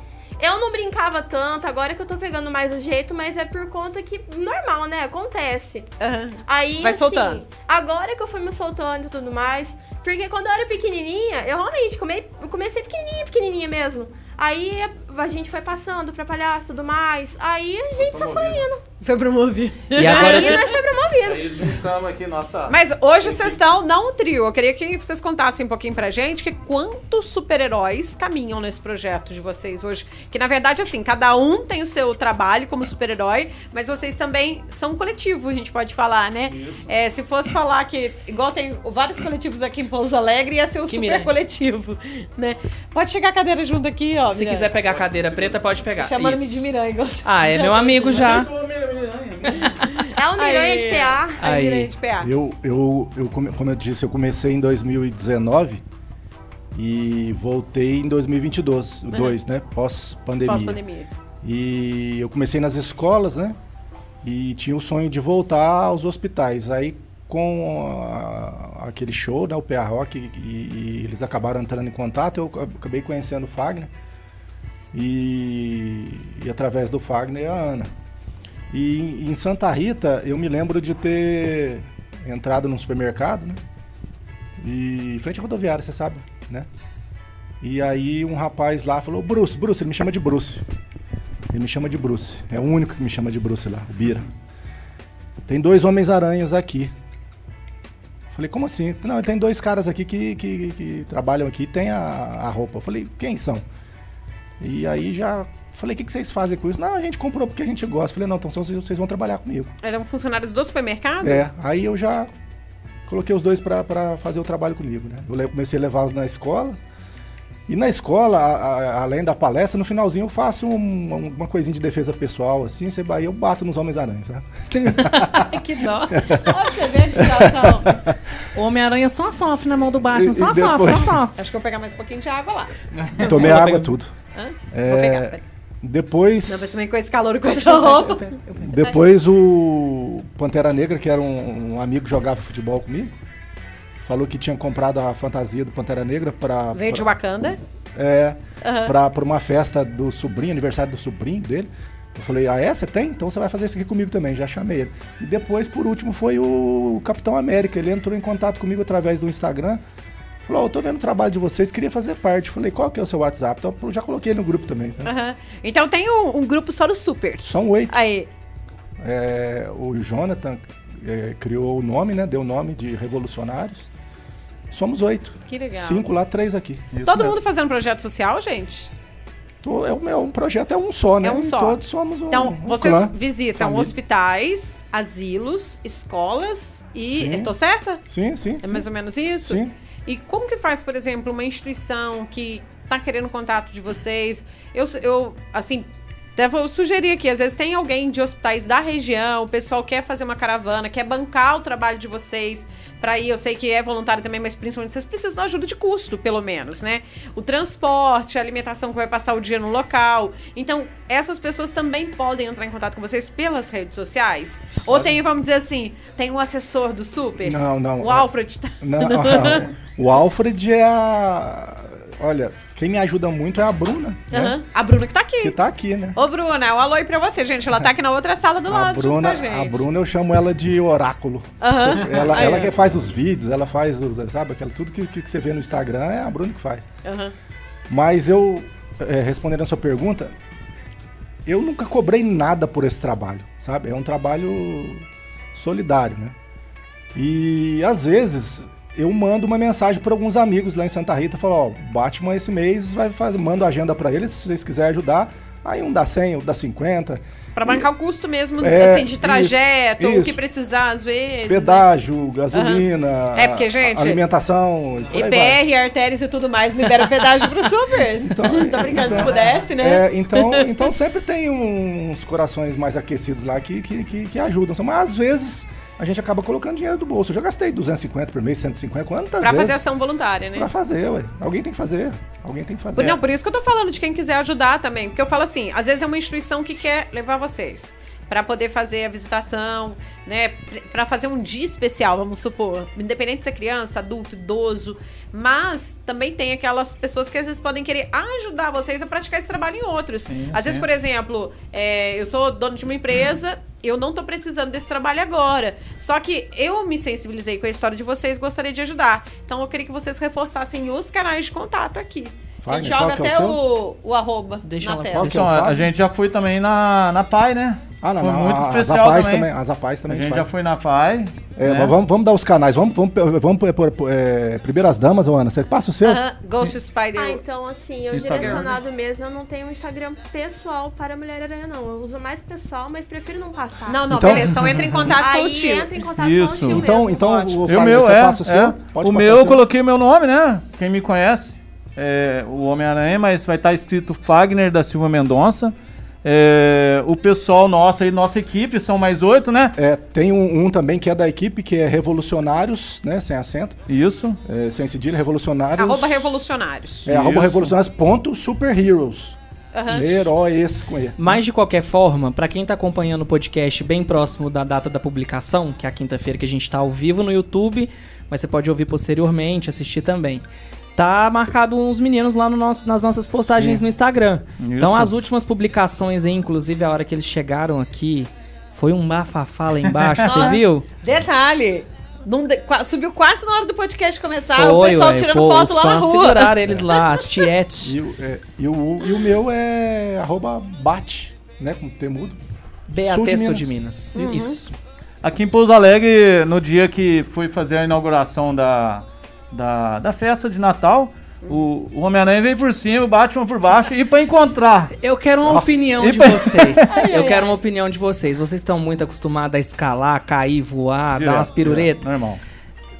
eu não brincava tanto, agora que eu tô pegando mais o jeito, mas é por conta que, normal, né? Acontece. Aham. Aí, Vai assim, soltando. agora que eu fui me soltando e tudo mais, porque quando eu era pequenininha, eu realmente come- eu comecei pequenininha, pequenininha mesmo. Aí a gente foi passando pra palhaço e tudo mais. Aí a gente só foi indo. Foi promovido. E agora Aí nós foi promovido. Aí juntamos aqui nossa. Mas hoje vocês estão, não o trio. Eu queria que vocês contassem um pouquinho pra gente que quantos super-heróis caminham nesse projeto de vocês hoje. Que na verdade, assim, cada um tem o seu trabalho como super-herói, mas vocês também são um coletivo, a gente pode falar, né? É, se fosse falar que, igual tem vários coletivos aqui em Pouso Alegre, ia ser o Que super Miranda. coletivo, né? Pode chegar a cadeira junto aqui, ó. Se Miranda. quiser pegar a cadeira preta, pode pegar. Chamando-me Isso. de Miranha. Ah, é meu amigo já. Eu sou uma miranha. É o de PA. Aí. Miranha de PA. Eu, eu, eu, come- como eu disse, eu comecei em 2019 e voltei em 2022, dois, né? Pós-pandemia. Pós-pandemia. E eu comecei nas escolas, né? E tinha o sonho de voltar aos hospitais. Aí com a- aquele show, né, o PA Rock, e, e eles acabaram entrando em contato, eu acabei conhecendo o Fagner. E, e através do Fagner a Ana. E em Santa Rita eu me lembro de ter entrado num supermercado, né? E frente à rodoviária, você sabe, né? E aí um rapaz lá falou, Bruce, Bruce, ele me chama de Bruce. Ele me chama de Bruce. É o único que me chama de Bruce lá, o Bira. Tem dois Homens-Aranhas aqui. Falei, como assim? Não, tem dois caras aqui que, que, que trabalham aqui e tem a, a roupa. Falei, quem são? E aí já falei, o que, que vocês fazem com isso? Não, a gente comprou porque a gente gosta. Falei, não, então vocês vocês vão trabalhar comigo. Eram funcionários do supermercado? É, aí eu já coloquei os dois pra- pra fazer o trabalho comigo, né? Eu comecei a levá-los na escola. E na escola, a- a- além da palestra, no finalzinho eu faço um- uma coisinha de defesa pessoal, assim, você vai, eu bato nos Homens-Aranhas, sabe? Ai, que dó. Olha você vê que situação. O Homem-Aranha só sofre na mão do Batman. Só e sofre, depois- só sofre. Acho que eu vou pegar mais um pouquinho de água lá. Tomei água, pegar. tudo. Hã? É, Vou pegar, peraí. Depois, Não, com esse calor com essa roupa. depois o Pantera Negra, que era um, um amigo que jogava futebol comigo, falou que tinha comprado a fantasia do Pantera Negra pra... Veio de pra- Wakanda. É, Aham. pra, pra uma festa do sobrinho, aniversário do sobrinho dele. Eu falei, ah, é? Você tem? Então você vai fazer isso aqui comigo também. Já chamei ele. E depois, por último, foi o Capitão América. Ele entrou em contato comigo através do Instagram. Falou, ó, eu tô vendo o trabalho de vocês, queria fazer parte. Falei, qual que é o seu WhatsApp? Então eu já coloquei no grupo também. tá? Aham. Então tem um, um grupo só dos supers. São oito. Aí. É, o Jonathan é, criou o nome, né? Deu o nome de Revolucionários. Somos oito. Que legal. Cinco lá, três aqui. Isso Todo mesmo. mundo fazendo projeto social, gente? Tô- é, um, é um projeto, é um só, né? É um E só. Todos somos um, Então, um vocês clã, visitam família. hospitais, asilos, escolas e. Sim. Tô certa? Sim, sim. É sim. mais ou menos isso? Sim. E como que faz, por exemplo, uma instituição que tá querendo contato de vocês? Eu, eu assim, até vou sugerir aqui, às vezes tem alguém de hospitais da região, o pessoal quer fazer uma caravana, quer bancar o trabalho de vocês para ir, eu sei que é voluntário também, mas principalmente vocês precisam de ajuda de custo, pelo menos, né? O transporte, a alimentação que vai passar o dia no local. Então, essas pessoas também podem entrar em contato com vocês pelas redes sociais? Ou tem, vamos dizer assim, tem um assessor do Super? Não, não. O Alfred tá... Não, o Alfred é a. Olha, quem me ajuda muito é a Bruna, né? Aham. A Bruna que tá aqui. Que tá aqui, né? Ô, Bruna, um alô aí pra você, gente. Ela tá aqui na outra sala do A lado Bruna, a gente. a Bruna eu chamo ela de oráculo. Aham. Ela, ela que faz os vídeos, ela faz, sabe, aquela, tudo que, que você vê no Instagram é a Bruna que faz. Aham. Mas eu, é, respondendo a sua pergunta, eu nunca cobrei nada por esse trabalho, sabe? É um trabalho solidário, né? E às vezes eu mando uma mensagem para alguns amigos lá em Santa Rita, falo, ó, Batman esse mês vai fazer, mando agenda para eles, se vocês quiserem ajudar, aí um dá 100, um dá 50, Pra bancar o custo mesmo, É, assim, de trajeto, isso, o que precisar, às vezes. né? pedágio, gasolina, É, porque, gente, alimentação, e. EPR, artérias e tudo mais, libera pedágio pro supers. Então, Tô brincando, se então- pudesse, né? É, então, então sempre tem uns corações mais aquecidos lá que, que, que, que ajudam. Mas às vezes a gente acaba colocando dinheiro do bolso. Eu já gastei 250 por mês, 150, quantas Pra vezes? fazer ação voluntária, né? Pra fazer, ué. Alguém tem que fazer. Alguém tem que fazer. Não, por isso que eu tô falando de quem quiser ajudar também. Porque eu falo assim, às vezes é uma instituição que quer levar vocês para poder fazer a visitação, né? Para fazer um dia especial, vamos supor. Independente de ser criança, adulto, idoso. Mas também tem aquelas pessoas que às vezes podem querer ajudar vocês a praticar esse trabalho em outros. Sim, às vezes, sim. por exemplo, é, eu sou dono de uma empresa, eu não tô precisando desse trabalho agora. Só que eu me sensibilizei com a história de vocês, gostaria de ajudar. Então eu queria que vocês reforçassem os canais de contato aqui. A gente joga que é até o o, o arroba Deixa na ela- tela. Que é o Então, a, gente já foi também na, na PAI, né? Ah, não, Foi não, muito a- especial as apais também. As apais A também. gente faz. já foi na PAI. É, né? mas vamos, vamos dar os canais. Vamos, vamos, vamos por, por- por- é, primeiro as damas, Ana. Você passa o seu? Aham, Ghost Spider. Ah, então assim, eu Instagram. direcionado mesmo, eu não tenho um Instagram pessoal para Mulher-Aranha, não. Eu uso mais pessoal, mas prefiro não passar. Não, não, Então- beleza. Então entra em contato com o tio. entra em contato Isso. com o tio Então, mesmo. então Ótimo. o E o Fagner, meu você é. passa o seu? é. Pode o meu eu seu. coloquei o meu nome, né? Quem me conhece é o Homem-Aranha, mas vai estar escrito Fagner da Silva Mendonça. É, o pessoal nosso aí, nossa equipe, são mais oito, né? É, tem um, um também que é da equipe, que é Revolucionários, né? Sem acento, Isso. é, sem cedilha, Revolucionários. Arroba revolucionários. É, arroba Isso. revolucionários ponto superheroes. Aham. Heróis com E. Mas de qualquer forma, pra quem tá acompanhando o podcast bem próximo da data da publicação, que é a quinta-feira que a gente tá ao vivo no YouTube, mas você pode ouvir posteriormente, assistir também. Tá marcado uns meninos lá no nosso, nas nossas postagens Sim. no Instagram. Isso. Então as últimas publicações aí, inclusive a hora que eles chegaram aqui, foi um bafafá lá embaixo, você viu? Detalhe. de- subiu quase na hora do podcast começar, o Foi, pessoal ué, tirando pô, foto os lá na rua. seguraram eles lá, as tietes. E o, é, e, o, e o meu é arroba bate, né? Com temudo. BAT Sul de Sul de Minas. Minas. Isso. Aqui em Pouso Alegre, no dia que foi fazer a inauguração da, da, da festa de Natal, o, o Homem-Aranha veio por cima, o Batman por baixo, e pra encontrar. Eu quero uma Nossa. opinião E de pra- vocês. Eu quero uma opinião de vocês. Vocês estão muito acostumados a escalar, cair, voar, dar umas Direto, piruretas. direto, Normal.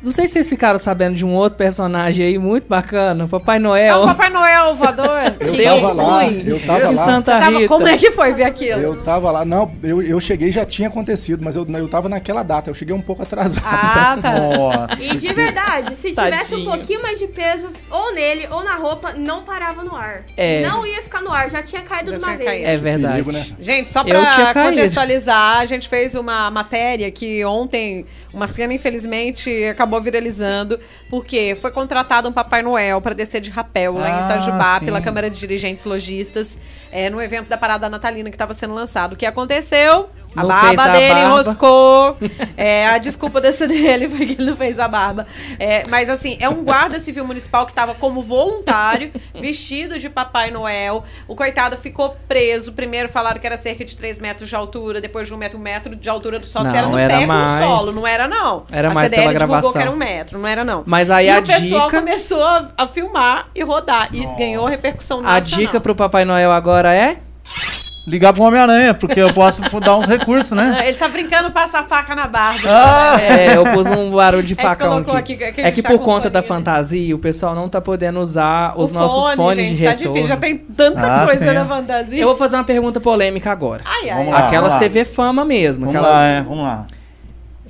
Não sei se vocês ficaram sabendo de um outro personagem aí muito bacana, Papai É Noel. o Papai Noel voador. Eu que tava lá, eu tava lá. Santa Você tava- Rita. como é que foi ver aquilo? Eu tava lá, não, eu, eu cheguei já tinha acontecido, mas eu, eu tava naquela data, eu cheguei um pouco atrasado. Ah, tá. Nossa. E de verdade, se tivesse Tadinho. um pouquinho mais de peso, ou nele, ou na roupa, não parava no ar. É. Não ia ficar no ar, já tinha caído Já de uma vez. É verdade. Perigo, né? Gente, só pra caído. contextualizar, a gente fez uma matéria que ontem, uma cena infelizmente acabou viralizando, porque foi contratado um Papai Noel para descer de rapel lá em Ah, Itajubá pela Câmara de Dirigentes Lojistas, é, no evento da Parada Natalina que estava sendo lançado. O que aconteceu? A Não barba a dele barba. enroscou. É, a desculpa desse dele foi que ele não fez a barba. É, mas assim, é um guarda civil municipal que estava como voluntário, vestido de Papai Noel. O coitado ficou preso. Primeiro falaram que era cerca de 3 metros de altura, depois de um metro, um metro de altura do solo. Não, era no era pé mais. o solo. Não era, não. Era a mais CDL pela divulgou gravação. que era um metro, não era, não. Mas aí e a o pessoal dica, começou a, a filmar e rodar. E Nossa. ganhou repercussão a nacional. dica pro Papai Noel agora é Ligar pro Homem-Aranha, porque eu posso dar uns recursos, né? Ele tá brincando passar faca na barba. Ah! É, eu pus um barulho de É que facão colocou aqui. aqui, que a É que tá por conta da fantasia, o pessoal não tá podendo usar os O nossos fone, fones gente, de tá retorno. difícil, já tem tanta Ah, coisa sim. na fantasia. Eu vou fazer uma pergunta polêmica agora. Ai, ai, lá. Aquelas lá. TV fama mesmo. Vamos aquelas- lá, é, vamos lá.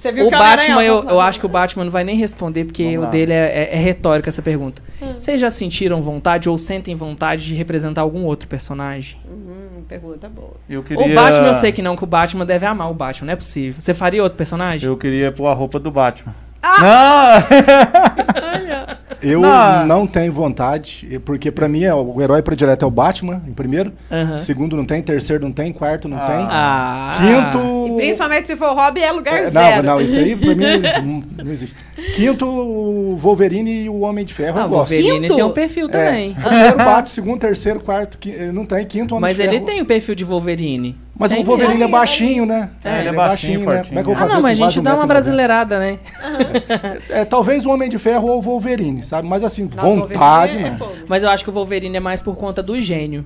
Você viu O que Homem-Aranha- Batman, eu, eu acho que o Batman não vai nem responder, porque Vamos o lá. dele é, é, é retórica essa pergunta. Hum. Vocês já sentiram vontade ou sentem vontade de representar algum outro personagem? Hum, pergunta boa. Eu queria... O Batman eu sei que não, que o Batman deve amar o Batman, não é possível. Você faria outro personagem? Eu queria pôr a roupa do Batman. Ah! Não! Eu Não. não tenho vontade, porque pra mim é, o herói predileto é o Batman, em primeiro. Segundo não tem, terceiro não tem, quarto não Ah. tem. Ah. Quinto. E principalmente se for hobby, é lugar É, zero. não, não, isso aí pra mim não, não existe. Quinto, o Wolverine e o Homem de Ferro, Ah, eu gosto. Wolverine Quinto? tem um perfil também. É, primeiro bate, segundo, terceiro, quarto, qui- eh, não tem, quinto, Homem Mas de ele Ferro. tem o perfil de Wolverine. Mas Tem o Wolverine é baixinho, né? É, ele é baixinho, né? fortinho. Como é que eu vou Ah, fazer não, mas a gente um dá uma brasileirada, né? noventa? É, talvez o Homem de Ferro ou o Wolverine, sabe? Mas assim, Nossa, vontade, Wolverine é né? Mas eu acho que o Wolverine é mais por conta do gênio.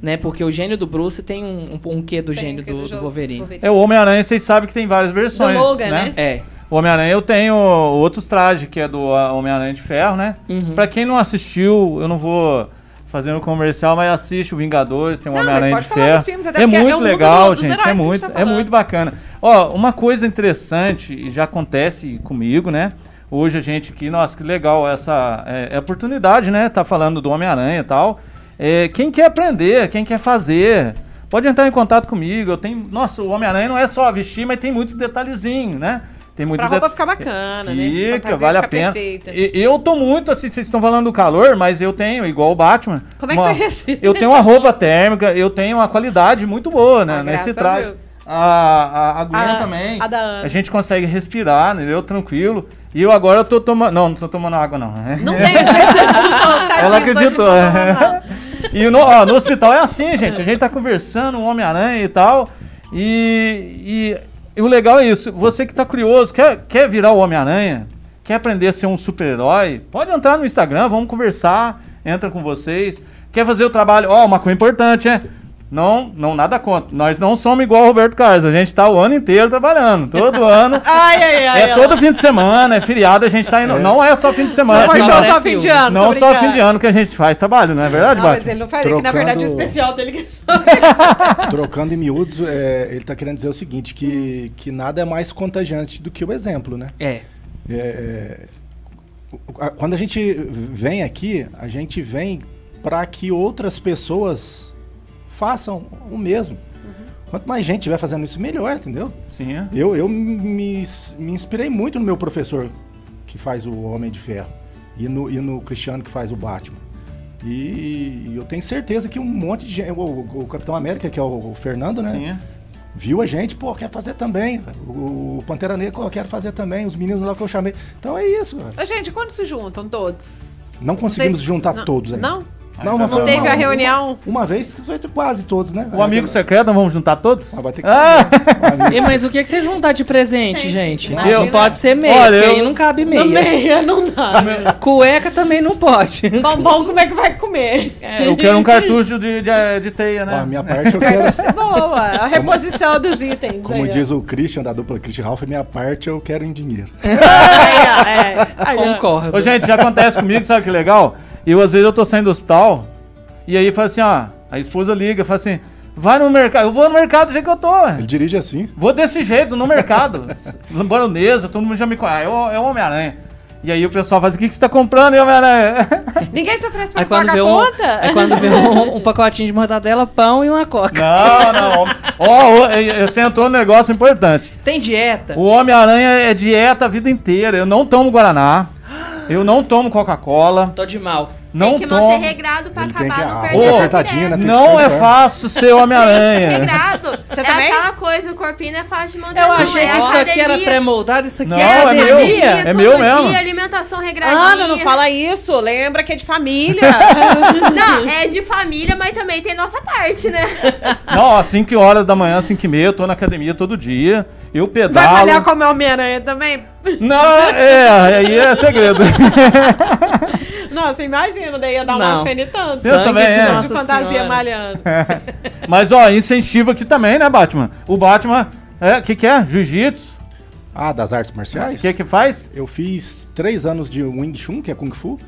Né? Porque o gênio do Bruce tem um, um, um quê do Tem gênio aqui do, do jogo, Wolverine. É o Homem-Aranha, vocês sabem que tem várias versões, Do Logan, né? né? É. O Homem-Aranha eu tenho outros trajes, que é do ah, Homem-Aranha de Ferro, né? Uhum. Pra quem não assistiu, eu não vou fazer um comercial, mas assiste o Vingadores, tem o Homem-Aranha de Ferro. filmes, É é muito mundo legal, do- gente, é muito, tá é muito bacana. Ó, uma coisa interessante, e já acontece comigo, né? Hoje a gente aqui, nossa, que legal essa é, é oportunidade, né? Tá falando do Homem-Aranha e tal. É, quem quer aprender, quem quer fazer, pode entrar em contato comigo. Eu tenho, nossa, o Homem-Aranha não é só vestir, mas tem muitos detalhezinhos, né? Tem muito Pra roupa ficar bacana, né? Fica, vale a fica pena. perfeita. Eu tô muito assim, vocês estão falando do calor, mas eu tenho, igual o Batman. Como é que uma- você respira? Eu tenho uma roupa térmica, eu tenho uma qualidade muito boa, né? Ah, nesse traje. A, a, a Gwen também. a da Ana. A gente consegue respirar, entendeu? Tranquilo. E eu agora eu tô tomando. Não, não tô tomando água, não. Não tem, vocês não estão, Ela acreditou. e no, ó, no hospital é assim, gente. A gente tá conversando, um Homem-Aranha e tal. E, e, e o legal é isso. Você que tá curioso, quer, quer virar o Homem-Aranha, quer aprender a ser um super-herói, pode entrar no Instagram, vamos conversar. Entra com vocês. Quer fazer o trabalho. Ó, uma coisa importante, é. Não, não, nada contra. Nós não somos igual o Roberto Carlos. A gente tá o ano inteiro trabalhando. Todo ano. Ai, ai, ai. É todo fim de semana, é feriado, a gente tá indo. Não é só fim de semana. Não é fim show de- só fim de ano. não só brincando. fim de ano que a gente faz trabalho, não é verdade, Não, mas Bate? ele não falei que na verdade o Trocando- especial dele que Trocando em miúdos, é, ele tá querendo dizer o seguinte, que, que nada é mais contagiante do que o exemplo, né? É. É, quando a gente vem aqui, a gente vem para que outras pessoas façam o mesmo. Quanto mais gente estiver fazendo isso, melhor, entendeu? Sim, é. Eu, eu me, me inspirei muito no meu professor, que faz o Homem de Ferro, e no, e no Cristiano, que faz o Batman. E eu tenho certeza que um monte de gente. O, o Capitão América, que é o Fernando, né? Sim, é. Viu a gente, pô, quero fazer também. O, o Pantera Negra, eu quero fazer também. Os meninos lá que eu chamei. Então é isso, cara. Gente, quando se juntam todos? Não conseguimos Vocês- juntar não- todos ainda. Não? Não, mas Não foi teve uma- a reunião? Uma, uma vez, que foi quase todos, né? O amigo secreto, não vamos juntar todos? Ah, vai ter que Ah! um E, mas o que, que vocês vão dar de presente, Gente, gente? imagina- Não pode ser meia, Olha, eu- aí não cabe meia. meia, não dá. Cueca também não pode. Bombom, como é que vai comer? Eu quero um cartucho de, de, de teia, né? Ó, a minha parte eu quero. Boa, a reposição dos itens. Como aí, ó. diz o Christian da dupla Christian Ralph, minha parte eu quero em dinheiro. Ó, é. Aí, ó. Concordo. Ô, gente, já acontece comigo, sabe que legal? Eu, às vezes, eu tô saindo do hospital, e aí fala assim, ó, a esposa liga, fala assim, vai no mercado, eu vou no mercado do jeito que eu tô. Ele dirige assim. Vou desse jeito, no mercado. Baronesa, todo mundo já me conhece. É o, é o Homem-Aranha. E aí o pessoal faz, o que, que você tá comprando, hein, Homem-Aranha? Ninguém se oferece pra pagar a um, conta? aí quando vê um, um pacotinho de mortadela, pão e uma coca. Não, não. Ó, eh, você entrou no negócio importante. Tem dieta? O Homem-Aranha é dieta a vida inteira. Eu não tomo Guaraná. Eu não tomo Coca-Cola. Tô de mal. Não tem que tomo. manter regrado pra Ele acabar que- não a perder roupa a apertadinha, né? mulher. Tem que Não ser é fácil ser Homem-Aranha. Regrado. Você é também? aquela coisa, o corpinho é fácil de manter. Eu não, achei é que isso aqui era pré-moldado, isso aqui Não, é é academia. meu. É meu dia, mesmo. alimentação regradinha. Ana, não fala isso. Lembra que é de família. Não, é de família, mas também tem nossa parte, né? Não, às 5 horas da manhã, 5 e meia, eu tô na academia todo dia. Eu Vai pedalo. malhar como Homem-Aranha também? Não, é, aí é segredo. Nossa, imagina, daí ia dar Não. uma e. Pensa Sangue bem, de é. Nossa fantasia Senhora. malhando. Mas, ó, incentivo aqui também, né, Batman? O Batman, é, o que que é? Jiu-Jitsu? Ah, das artes O marciais? que que faz? Eu fiz três anos de Wing Chun, que é Kung Fu.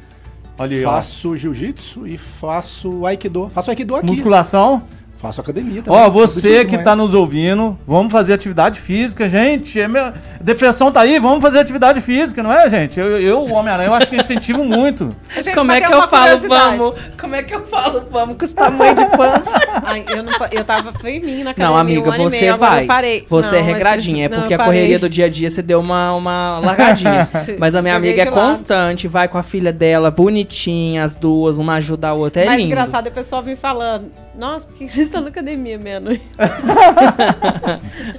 Olha faço Jiu-Jitsu e faço Aikido. Faço Aikido aqui. Musculação. Faço academia também. Ó, você que né? tá nos ouvindo, vamos fazer atividade física, gente. É meu... Depressão tá aí, vamos fazer atividade física, não é, gente? Eu, eu o Homem-Aranha, eu acho que incentivo muito. Gente, Como é que eu falo vamos? Como é que eu falo vamos com esse tamanho de pança? Ai, eu, não, eu tava firminho na academia Não, amiga, um ano e você meio, vai. eu parei. Você é Não, mas- regradinha, é não, porque eu a correria do dia a dia você deu uma, uma largadinha. Mas a minha Joguei amiga é lado. constante, vai com a filha dela, bonitinha, as duas, uma ajuda a outra. É Mas lindo. engraçado, o pessoal vem falando, nossa, por estão na academia menos?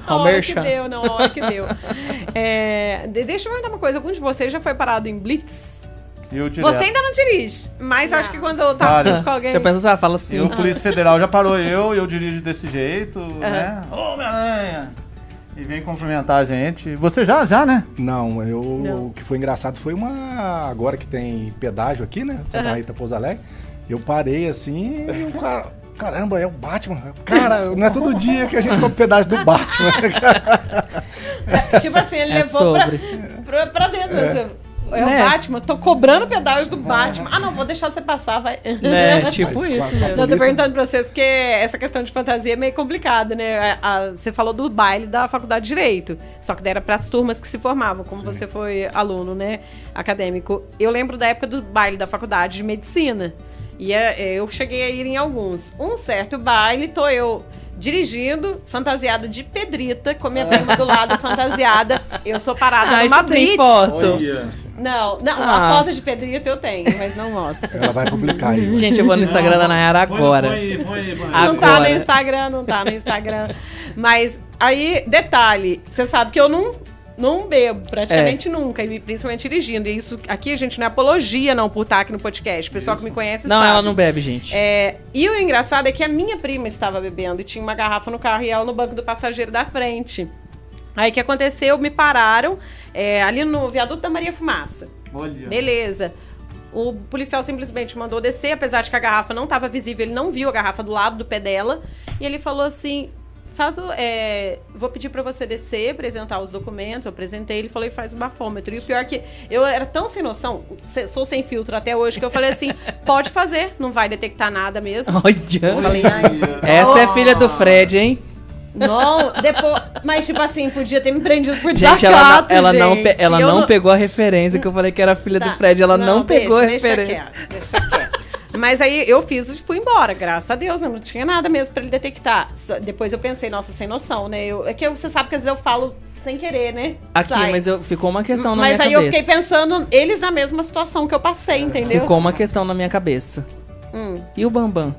a hora que deu, não, a hora que deu. É, de- deixa eu perguntar uma coisa, algum de vocês já foi parado em Blitz? Eu direto. Você ainda não dirige, mas eu acho que quando eu tava junto com alguém... Já pensa, ah, fala assim. Eu, Polícia Federal já parou eu, eu dirijo desse jeito, né? Ô, Homem-Aranha! E vem cumprimentar a gente. Você já, já, né? Não, eu, Não. o que foi engraçado foi uma. Agora que tem pedágio aqui, né? Santa Aham. Rita Pouso Alegre. Eu parei assim e o cara. Caramba, é o Batman. Cara, não é todo dia que a gente compra pedágio do Batman. Tipo assim, ele É levou pra, sobre. pra, pra dentro. É, é o Né? Batman, tô cobrando pedágio do Batman. Ah, não, vou deixar você passar, vai. Né, tipo Mas, isso mesmo. Não, tô perguntando pra vocês, porque essa questão de fantasia é meio complicada, né? A- a- você falou do baile da faculdade de Direito, só que daí era pras turmas que se formavam, como você foi aluno, né, acadêmico. Eu lembro da época do baile da faculdade de Medicina. E é, é, eu cheguei a ir em alguns. Um certo baile, tô eu dirigindo, fantasiada de Pedrita, com minha prima do lado fantasiada. Eu sou parada Ah, numa isso tem blitz. foto. Não, não, Ah. a foto de Pedrita eu tenho, mas não mostro. Ela vai publicar aí. Gente, eu vou no Instagram da Nayara agora. Põe, põe, põe. Agora. Não tá no Instagram, não tá no Instagram. Mas aí, detalhe, você sabe que eu não, não bebo, praticamente É. nunca, e principalmente dirigindo. E isso aqui, gente, não é apologia, não, por estar aqui no podcast. O pessoal que me conhece Não, sabe. ela não bebe, gente. É, e o engraçado é que a minha prima estava bebendo e tinha uma garrafa no carro e ela no banco do passageiro da frente. Aí o que aconteceu? Me pararam é, ali no viaduto da Maria Fumaça. Olha. Beleza. O policial simplesmente mandou descer, apesar de que a garrafa não estava visível, ele não viu a garrafa do lado do pé dela. E ele falou assim: faz o. é, vou pedir para você descer, apresentar os documentos. Eu apresentei, ele falou e faz o bafômetro. E o pior é que eu era tão sem noção, sou sem filtro até hoje, que eu falei assim: pode fazer, não vai detectar nada mesmo. Olha. falei, Essa é filha do Fred, hein? não, depois. Mas, tipo assim, podia ter me prendido por Gente, ela, não- desacato, ela não, gente. pe- ela Eu não pegou a referência que eu falei que era filha Tá. do Fred. Ela não, pegou a deixa, referência. Deixa quieto, deixa quieto. Mas aí eu fiz e fui embora, graças a Deus, né? não tinha nada mesmo pra ele detectar. Depois eu pensei, nossa, sem noção, né? Eu- é que você sabe que às vezes eu falo sem querer, né? Aqui, Sai. mas eu, ficou uma questão na Mas minha aí eu cabeça. fiquei pensando, eles na mesma situação que eu passei, entendeu? Ficou uma questão na minha cabeça. Hum. E o Bambam?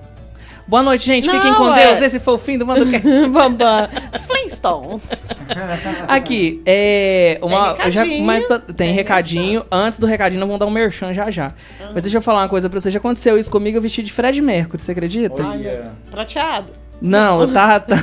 Boa noite, gente. Não, Fiquem com é- Deus. Esse foi o fim do Mando Cast. Bambam. Os Flintstones. Aqui, é. Uma, Tem já, recadinho. mais pra- tem, Tem recadinho. Antes do recadinho, nós vamos dar um merchan já já. Mas deixa eu falar uma coisa pra você. Já aconteceu isso comigo, eu vesti de Fred Mercury, você acredita? Olha. Prateado. Não, eu tava. tá-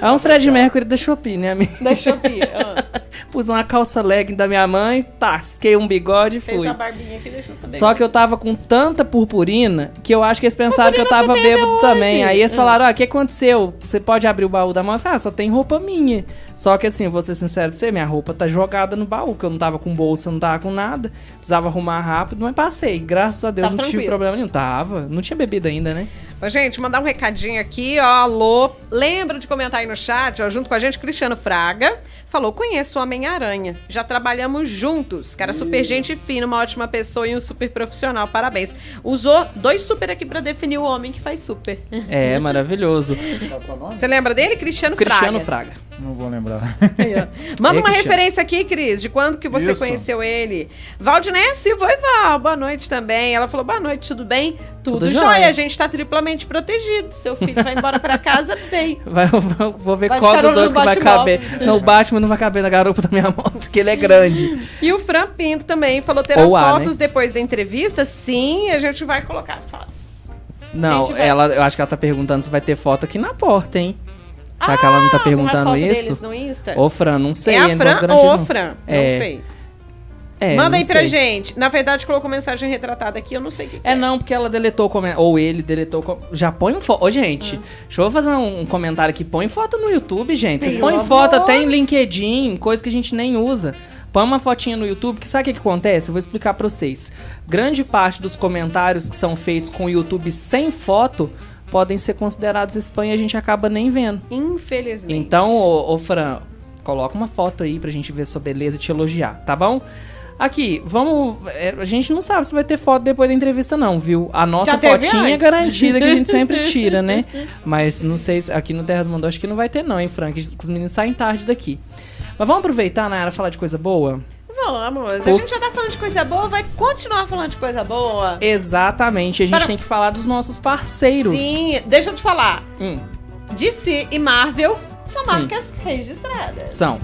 é um Fred Mercury da Shopee, né, amigo? Da Shopee. Ah, Pus uma calça legging da minha mãe, tasquei um bigode e fez fui. a barbinha aqui, deixa eu saber. Só que eu tava com tanta purpurina que eu acho que eles pensaram que eu Purpurina tava bêbado hoje. também. Aí eles Hum. falaram: ah, o que aconteceu? Você pode abrir o baú da mãe? Eu falei, ah, só tem roupa minha. Só que assim, vou ser sincero pra você, minha roupa tá jogada no baú, que eu não tava com bolsa, não tava com nada. Precisava arrumar rápido, mas passei. Graças a Deus Tava não tive tranquilo. problema nenhum. Tava. Não tinha bebido ainda, né? Ô, gente, mandar um recadinho aqui, ó. Alô. Lembra de comentar aí no chat, ó, junto com a gente, Cristiano Fraga. Falou: conheço o Homem-Aranha. Já trabalhamos juntos. Cara, super gente fina, uma ótima pessoa e um super profissional. Parabéns. Usou dois super aqui pra definir o homem que faz super. É, maravilhoso. Você lembra dele? Cristiano, Cristiano Fraga. Fraga. Não vou lembrar. Ó. Manda uma referência aqui, Cris, de quando que você Isso. conheceu ele. Valdinea Silva, oi Val, boa noite também. Ela falou, boa noite, tudo bem? Tudo, Tudo jóia. jóia. a gente tá triplamente protegido. Seu filho vai embora pra casa bem. Vai, vou, vou ver Vai qual dos dois que vai caber. Não, o Batman não vai caber na garupa da minha moto, que ele é grande. E o Fran Pinto também falou, terá Ou fotos né? depois da entrevista? Sim, a gente vai colocar as fotos. Não, vai- ela, eu acho que ela tá perguntando se vai ter foto aqui na porta, hein? Será que ela não tá perguntando Uma foto isso? deles no Insta? Ô, Fran, não sei, é a Fran ou não. Fran? É. Não sei. É, Manda aí pra sei. gente. Na verdade, colocou mensagem retratada aqui, eu não sei o que, que É não, porque ela deletou o comentário. Ou ele deletou com- Já põe foto. Ô, gente, deixa eu fazer um, um comentário aqui. Põe foto no YouTube, gente. Vocês põem foto até em LinkedIn, coisa que a gente nem usa. Põe uma fotinha no YouTube, que sabe o que, que acontece? Eu vou explicar pra vocês. Grande parte dos comentários que são feitos com o YouTube sem foto podem ser considerados spam e a gente acaba nem vendo. Infelizmente. Então, ô, ô Fran, coloca uma foto aí pra gente ver sua beleza e te elogiar, tá bom? Aqui, vamos. é, A gente não sabe se vai ter foto depois da entrevista, não, viu? A nossa fotinha é garantida que a gente sempre tira, né? Mas não sei se aqui no Terra do Mundo acho que não vai ter, não, hein, Frank? Os meninos saem tarde daqui. Mas vamos aproveitar, Nayara, falar de coisa boa? Vamos. A O- gente já tá falando de coisa boa, vai continuar falando de coisa boa. Exatamente, a gente Para- tem que falar dos nossos parceiros. Sim, deixa eu te falar. Hum, DC e Marvel são Sim. marcas registradas. são.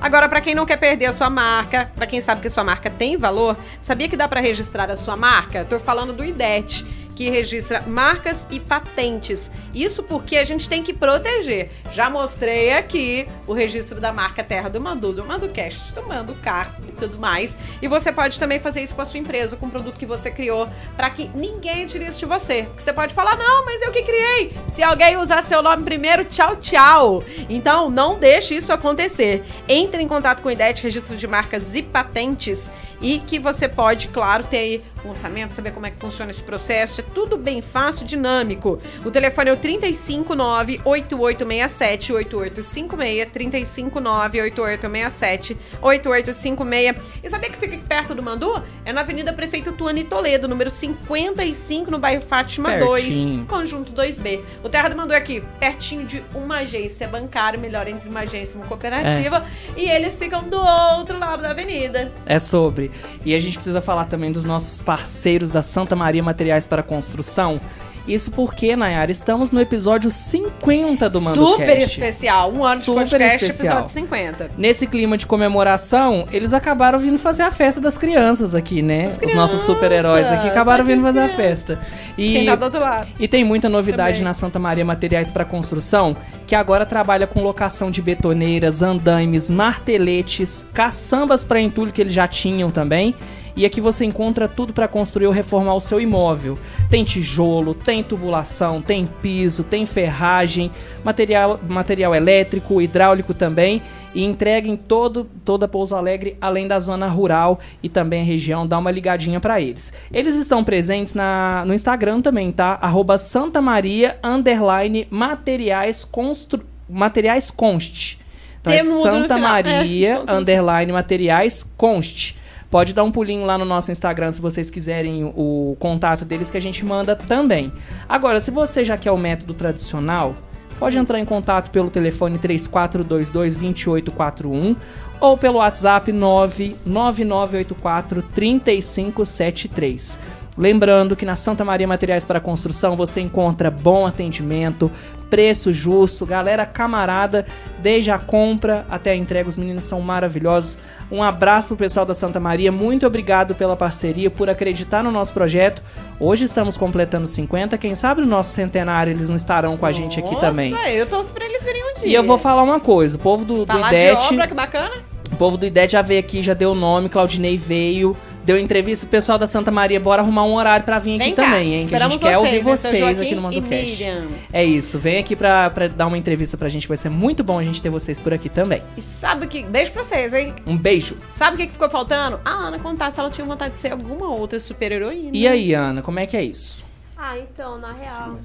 Agora, pra quem não quer perder a sua marca, pra quem sabe que a sua marca tem valor, sabia que dá pra registrar a sua marca? Tô falando do IDET, que registra marcas e patentes. Isso porque a gente tem que proteger. Já mostrei aqui o registro da marca Terra do Mandu, do ManduCast, do Manducar e tudo mais. E você pode também fazer isso com a sua empresa, com o produto que você criou, pra que ninguém tire isso de você. Porque você pode falar, não, mas eu que criei. Se alguém usar seu nome primeiro, tchau, tchau. Então, não deixe isso acontecer. Entre em contato com o IDET, registro de marcas e patentes. e que você pode, claro, ter aí um orçamento, saber como é que funciona esse processo. É tudo bem fácil, dinâmico. O telefone é o 359 8867 8856 359 8867 8856. E sabia que fica aqui perto do Mandu? É na Avenida Prefeito Tuani Toledo, número 55, no bairro Fátima Pertinho. 2, conjunto 2B. O Terra do Mandu é aqui, pertinho de uma agência bancária, melhor entre uma agência e uma cooperativa. E eles ficam do outro lado da avenida. É sobre. E a gente precisa falar também dos nossos parceiros da Santa Maria Materiais para Construção. Isso porque, Nayara, estamos no episódio 50 do Mando Super especial. Um ano Super de podcast, especial. episódio 50. Nesse clima de comemoração, eles acabaram vindo fazer a festa das crianças aqui, né? Os nossos super-heróis aqui acabaram vindo fazer a festa. E Quem tá do outro lado? E tem muita novidade Também. na Santa Maria Materiais para Construção, que agora trabalha com locação de betoneiras, andaimes, marteletes, caçambas para entulho que eles já tinham também. E aqui você encontra tudo para construir ou reformar o seu imóvel. Tem tijolo, tem tubulação, tem piso, tem ferragem, material, material elétrico, hidráulico também. E entrega em todo, toda Pouso Alegre, além da zona rural e também a região. Dá uma ligadinha para eles. Eles estão presentes na, no Instagram também, tá? Arroba Santa Maria, underline, materiais, constru, materiais const. Então é Tem Santa. É, Maria, tipo, underline, materiais const. Pode dar um pulinho lá no nosso Instagram se vocês quiserem o, contato deles que a gente manda também. Agora, se você já quer o método tradicional, pode entrar em contato pelo telefone 3422-2841 ou pelo WhatsApp 99984-3573. Lembrando que na Santa Maria Materiais para Construção você encontra bom atendimento, preço justo, galera camarada, desde a compra até a entrega. Os meninos são maravilhosos. Um abraço pro pessoal da Santa Maria, muito obrigado pela parceria, por acreditar no nosso projeto. Hoje estamos completando 50, quem sabe no nosso centenário eles não estarão com a gente aqui também. Nossa, eu torço pra eles virem um dia. E eu vou falar uma coisa, o povo do, do Falar de IDET, obra, que bacana. o povo do IDET já veio aqui, já deu o nome, Claudinei veio, deu entrevista, o pessoal da Santa Maria, bora arrumar um horário pra vir aqui Vem cá, também, hein? Que a gente quer ouvir vocês, vocês Joaquim aqui no MandoCast. É isso, vem aqui pra, pra dar uma entrevista pra gente, vai ser muito bom a gente ter vocês por aqui também. E sabe o que... Beijo pra vocês, hein? Um beijo. Sabe o que que ficou faltando? A Ana contar se ela tinha vontade de ser alguma outra super-heroína. E aí, Ana, como é que é isso? Ah, então, na real,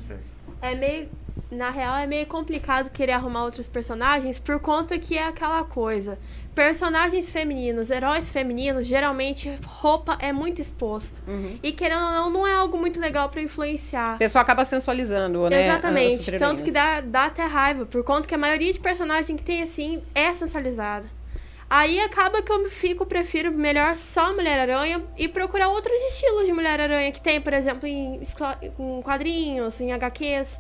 é meio. Na real, é meio complicado querer arrumar outros personagens por conta que é aquela coisa. Personagens femininos, heróis femininos, geralmente roupa é muito exposto. Uhum. E querendo ou não, não é algo muito legal pra influenciar. O pessoal acaba sensualizando, né? Exatamente. Tanto que dá, dá até raiva, por conta que a maioria de personagem que tem assim é sensualizada. Aí acaba que eu fico, prefiro melhor só Mulher-Aranha e procurar outros estilos de Mulher-Aranha que tem, por exemplo, em, em quadrinhos, em HQs.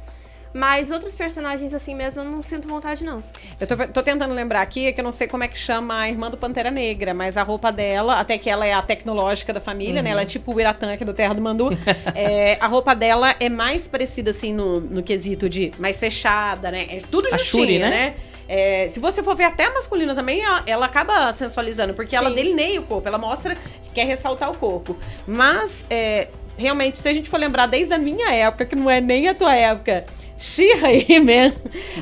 Mas outros personagens assim mesmo eu não sinto vontade, não. Eu tô, tô tentando lembrar aqui, que eu não sei como é que chama a irmã do Pantera Negra, mas a roupa dela, até que ela é a tecnológica da família, né? Ela é tipo o Iratã aqui do Terra do Mandu. É, a roupa dela é mais parecida, assim, no, no quesito de mais fechada, né? É tudo A justinha, Shuri, né? né? É, se você for ver até a masculina também, ela, ela acaba sensualizando, porque ela Sim. delineia o corpo, ela mostra que quer ressaltar o corpo. Mas, é, realmente, se a gente for lembrar desde a minha época, que não é nem a tua época, She-Ra e He-Man,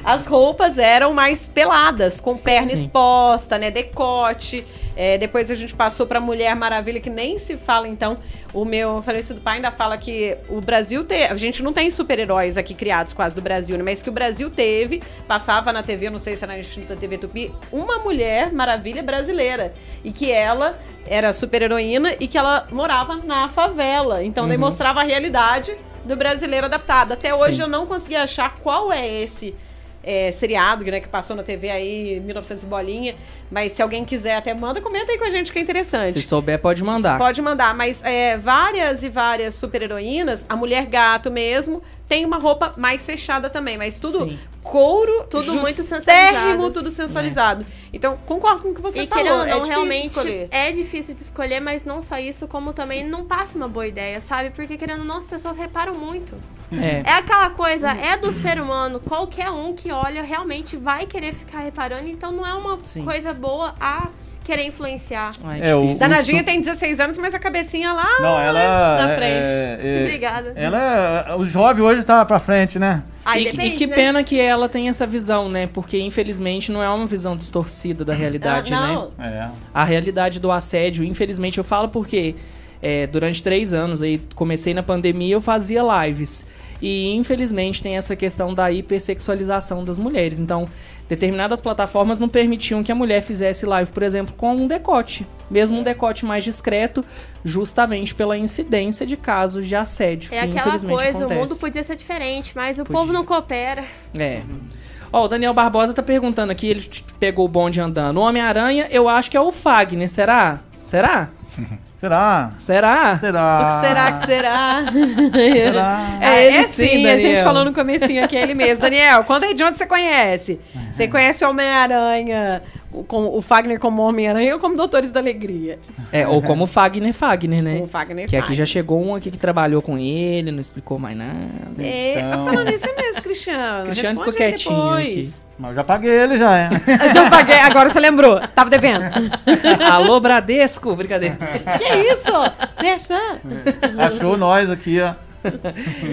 as roupas eram mais peladas, com perna Sim. exposta, né? Decote. É, depois a gente passou pra Mulher Maravilha, que nem se fala, então. O meu falecido pai ainda fala que o Brasil tem. A gente não tem super-heróis aqui criados quase do Brasil, né? Mas que o Brasil teve, passava na TV, não sei se era na TV Tupi, uma Mulher Maravilha brasileira. E que ela era super-heroína e que ela morava na favela. Então daí mostrava a realidade do brasileiro adaptado. Até hoje Sim. eu não consegui achar qual é esse é, seriado né, que passou na TV aí, 1900 e bolinha. Mas se alguém quiser, até manda, comenta aí com a gente que é interessante. Se souber, pode mandar. Pode mandar, mas é, várias e várias super-heroínas, a mulher gato mesmo, tem uma roupa mais fechada também, mas tudo Sim. couro, Tudo muito sensualizado. tudo sensualizado. Então, concordo com o que você e falou. querendo ou é não, difícil realmente escolher. é difícil de escolher, mas não só isso, como também não passa uma boa ideia, sabe? Porque querendo ou não, as pessoas reparam muito. É. É aquela coisa, é do ser humano, qualquer um que olha realmente vai querer ficar reparando, então não é uma Sim. coisa boa a querer influenciar. Ai, É, o-. Danadinha tem 16 anos, mas a cabecinha lá. Não, ela. Na é- frente. é- é- Obrigada. Ela. O jovem hoje tá pra frente, né? Aí e, depende, e que né? pena que ela tem essa visão, né? Porque infelizmente não é uma visão distorcida da realidade, Ah, né? não. É. A realidade do assédio, infelizmente, eu falo porque é, durante três anos, aí comecei na pandemia, eu fazia lives. E infelizmente tem essa questão da hipersexualização das mulheres. Então, determinadas plataformas não permitiam que a mulher fizesse live, por exemplo, com um decote. Mesmo um decote mais discreto, justamente pela incidência de casos de assédio. É que aquela coisa, acontece. o mundo podia ser diferente, mas o Podia. povo não coopera. É. Ó, o Daniel Barbosa tá perguntando aqui, ele pegou o bonde andando. O Homem-Aranha, eu acho que é o Fagner, será? Será? Será? Será? Será? O que será que será? Será? É, É ele é sim, sim, a gente Daniel. falou no comecinho aqui, é ele mesmo. Daniel, conta aí de onde você conhece. Você conhece o Homem-Aranha, o- com o Fagner como Homem-Aranha ou como Doutores da Alegria? É, ou como Fagner Fagner, né? O Fagner Que aqui Fagner. já chegou um aqui que trabalhou com ele, não explicou mais nada. É, Então. falando isso mesmo, Cristiano. Cristiano ficou quietinho depois. Mas eu já paguei ele já, é. Eu já paguei, agora você lembrou. Tava devendo. Alô, Bradesco? Brincadeira. que isso? Deixa. Achou nós aqui, ó.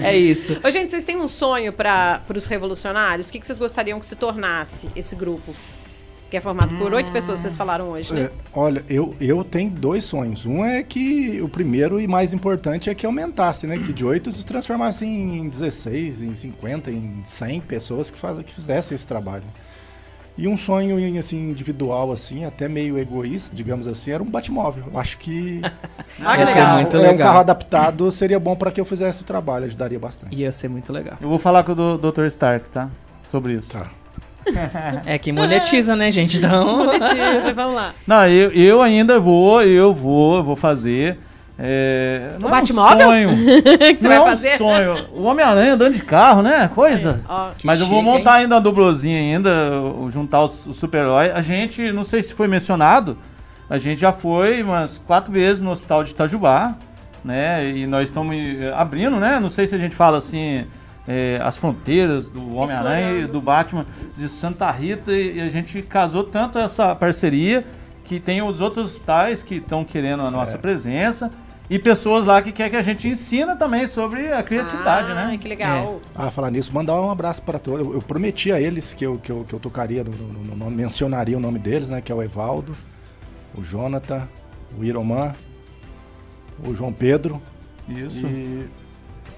É isso. Ô, gente, vocês têm um sonho para os revolucionários? O que, que vocês gostariam que se tornasse esse grupo? Que é formado por oito pessoas, vocês falaram hoje, né? É, olha, eu, eu tenho dois sonhos. Um é que o primeiro e mais importante é que aumentasse, né? Que de 8 se transformasse em 16, em 50, em 100 pessoas que, faz, que fizessem esse trabalho. E um sonho em, assim, individual, assim, até meio egoísta, digamos assim, era um Batmóvel. Eu acho que Ah, Ia ser legal. muito é, um legal. carro adaptado seria bom para que eu fizesse o trabalho, ajudaria bastante. Ia ser muito legal. Eu vou falar com o Dr. Stark, tá? Sobre isso. Tá. É que monetiza, né, gente? Então. Vamos lá. Não, eu, eu ainda vou, eu vou, eu vou fazer. É, não O é um Batmóvel? sonho. que você não vai é um fazer? sonho. O Homem-Aranha andando de carro, né? Coisa. Ó, Mas eu vou chique, montar ainda uma dublozinha ainda, o- juntar os, os super-heróis. A gente, não sei se foi mencionado, a gente já foi umas quatro vezes no hospital de Itajubá, né? E nós estamos eh, abrindo, né? Não sei se a gente fala assim, eh, as fronteiras do Homem-Aranha e do Batman de Santa Rita. E a gente casou tanto essa parceria que tem os outros hospitais que estão querendo a nossa presença. E pessoas lá que querem que a gente ensina também sobre a criatividade, ah, né? que legal. Ah, falar nisso, mandar um abraço para todos. Eu, eu prometi a eles que eu, que eu, que eu tocaria, no, no- no mencionaria o nome deles, né? Que é o Evaldo, o Jonathan, o Iroman, o João Pedro Isso. e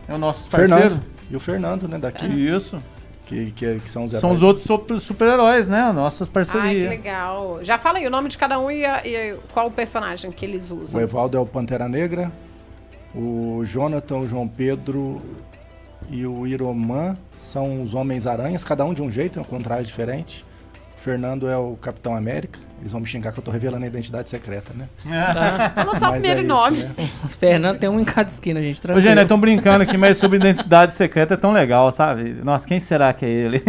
É o nosso parceiro. Fernando. E o Fernando, né? Daqui, Isso. que, que, que são os São os outros super- super-heróis, né? Nossas Ai, que parcerias. legal. Já fala aí o nome de cada um e, a- e qual o personagem que eles O usam. Evaldo é o Pantera Negra, o Jonathan, o João Pedro e o Iroman são os Homens-Aranhas, cada um de um jeito, com um traje diferente. Fernando é o Capitão América. Eles vão me xingar que eu tô revelando a identidade secreta, né? Fala só o primeiro é isso, nome. né? O Fernando tem um em cada esquina, gente. Ô, Tranquilo. gente, nós estamos brincando aqui, mas sobre identidade secreta é tão legal, sabe? Nossa, quem será que é ele?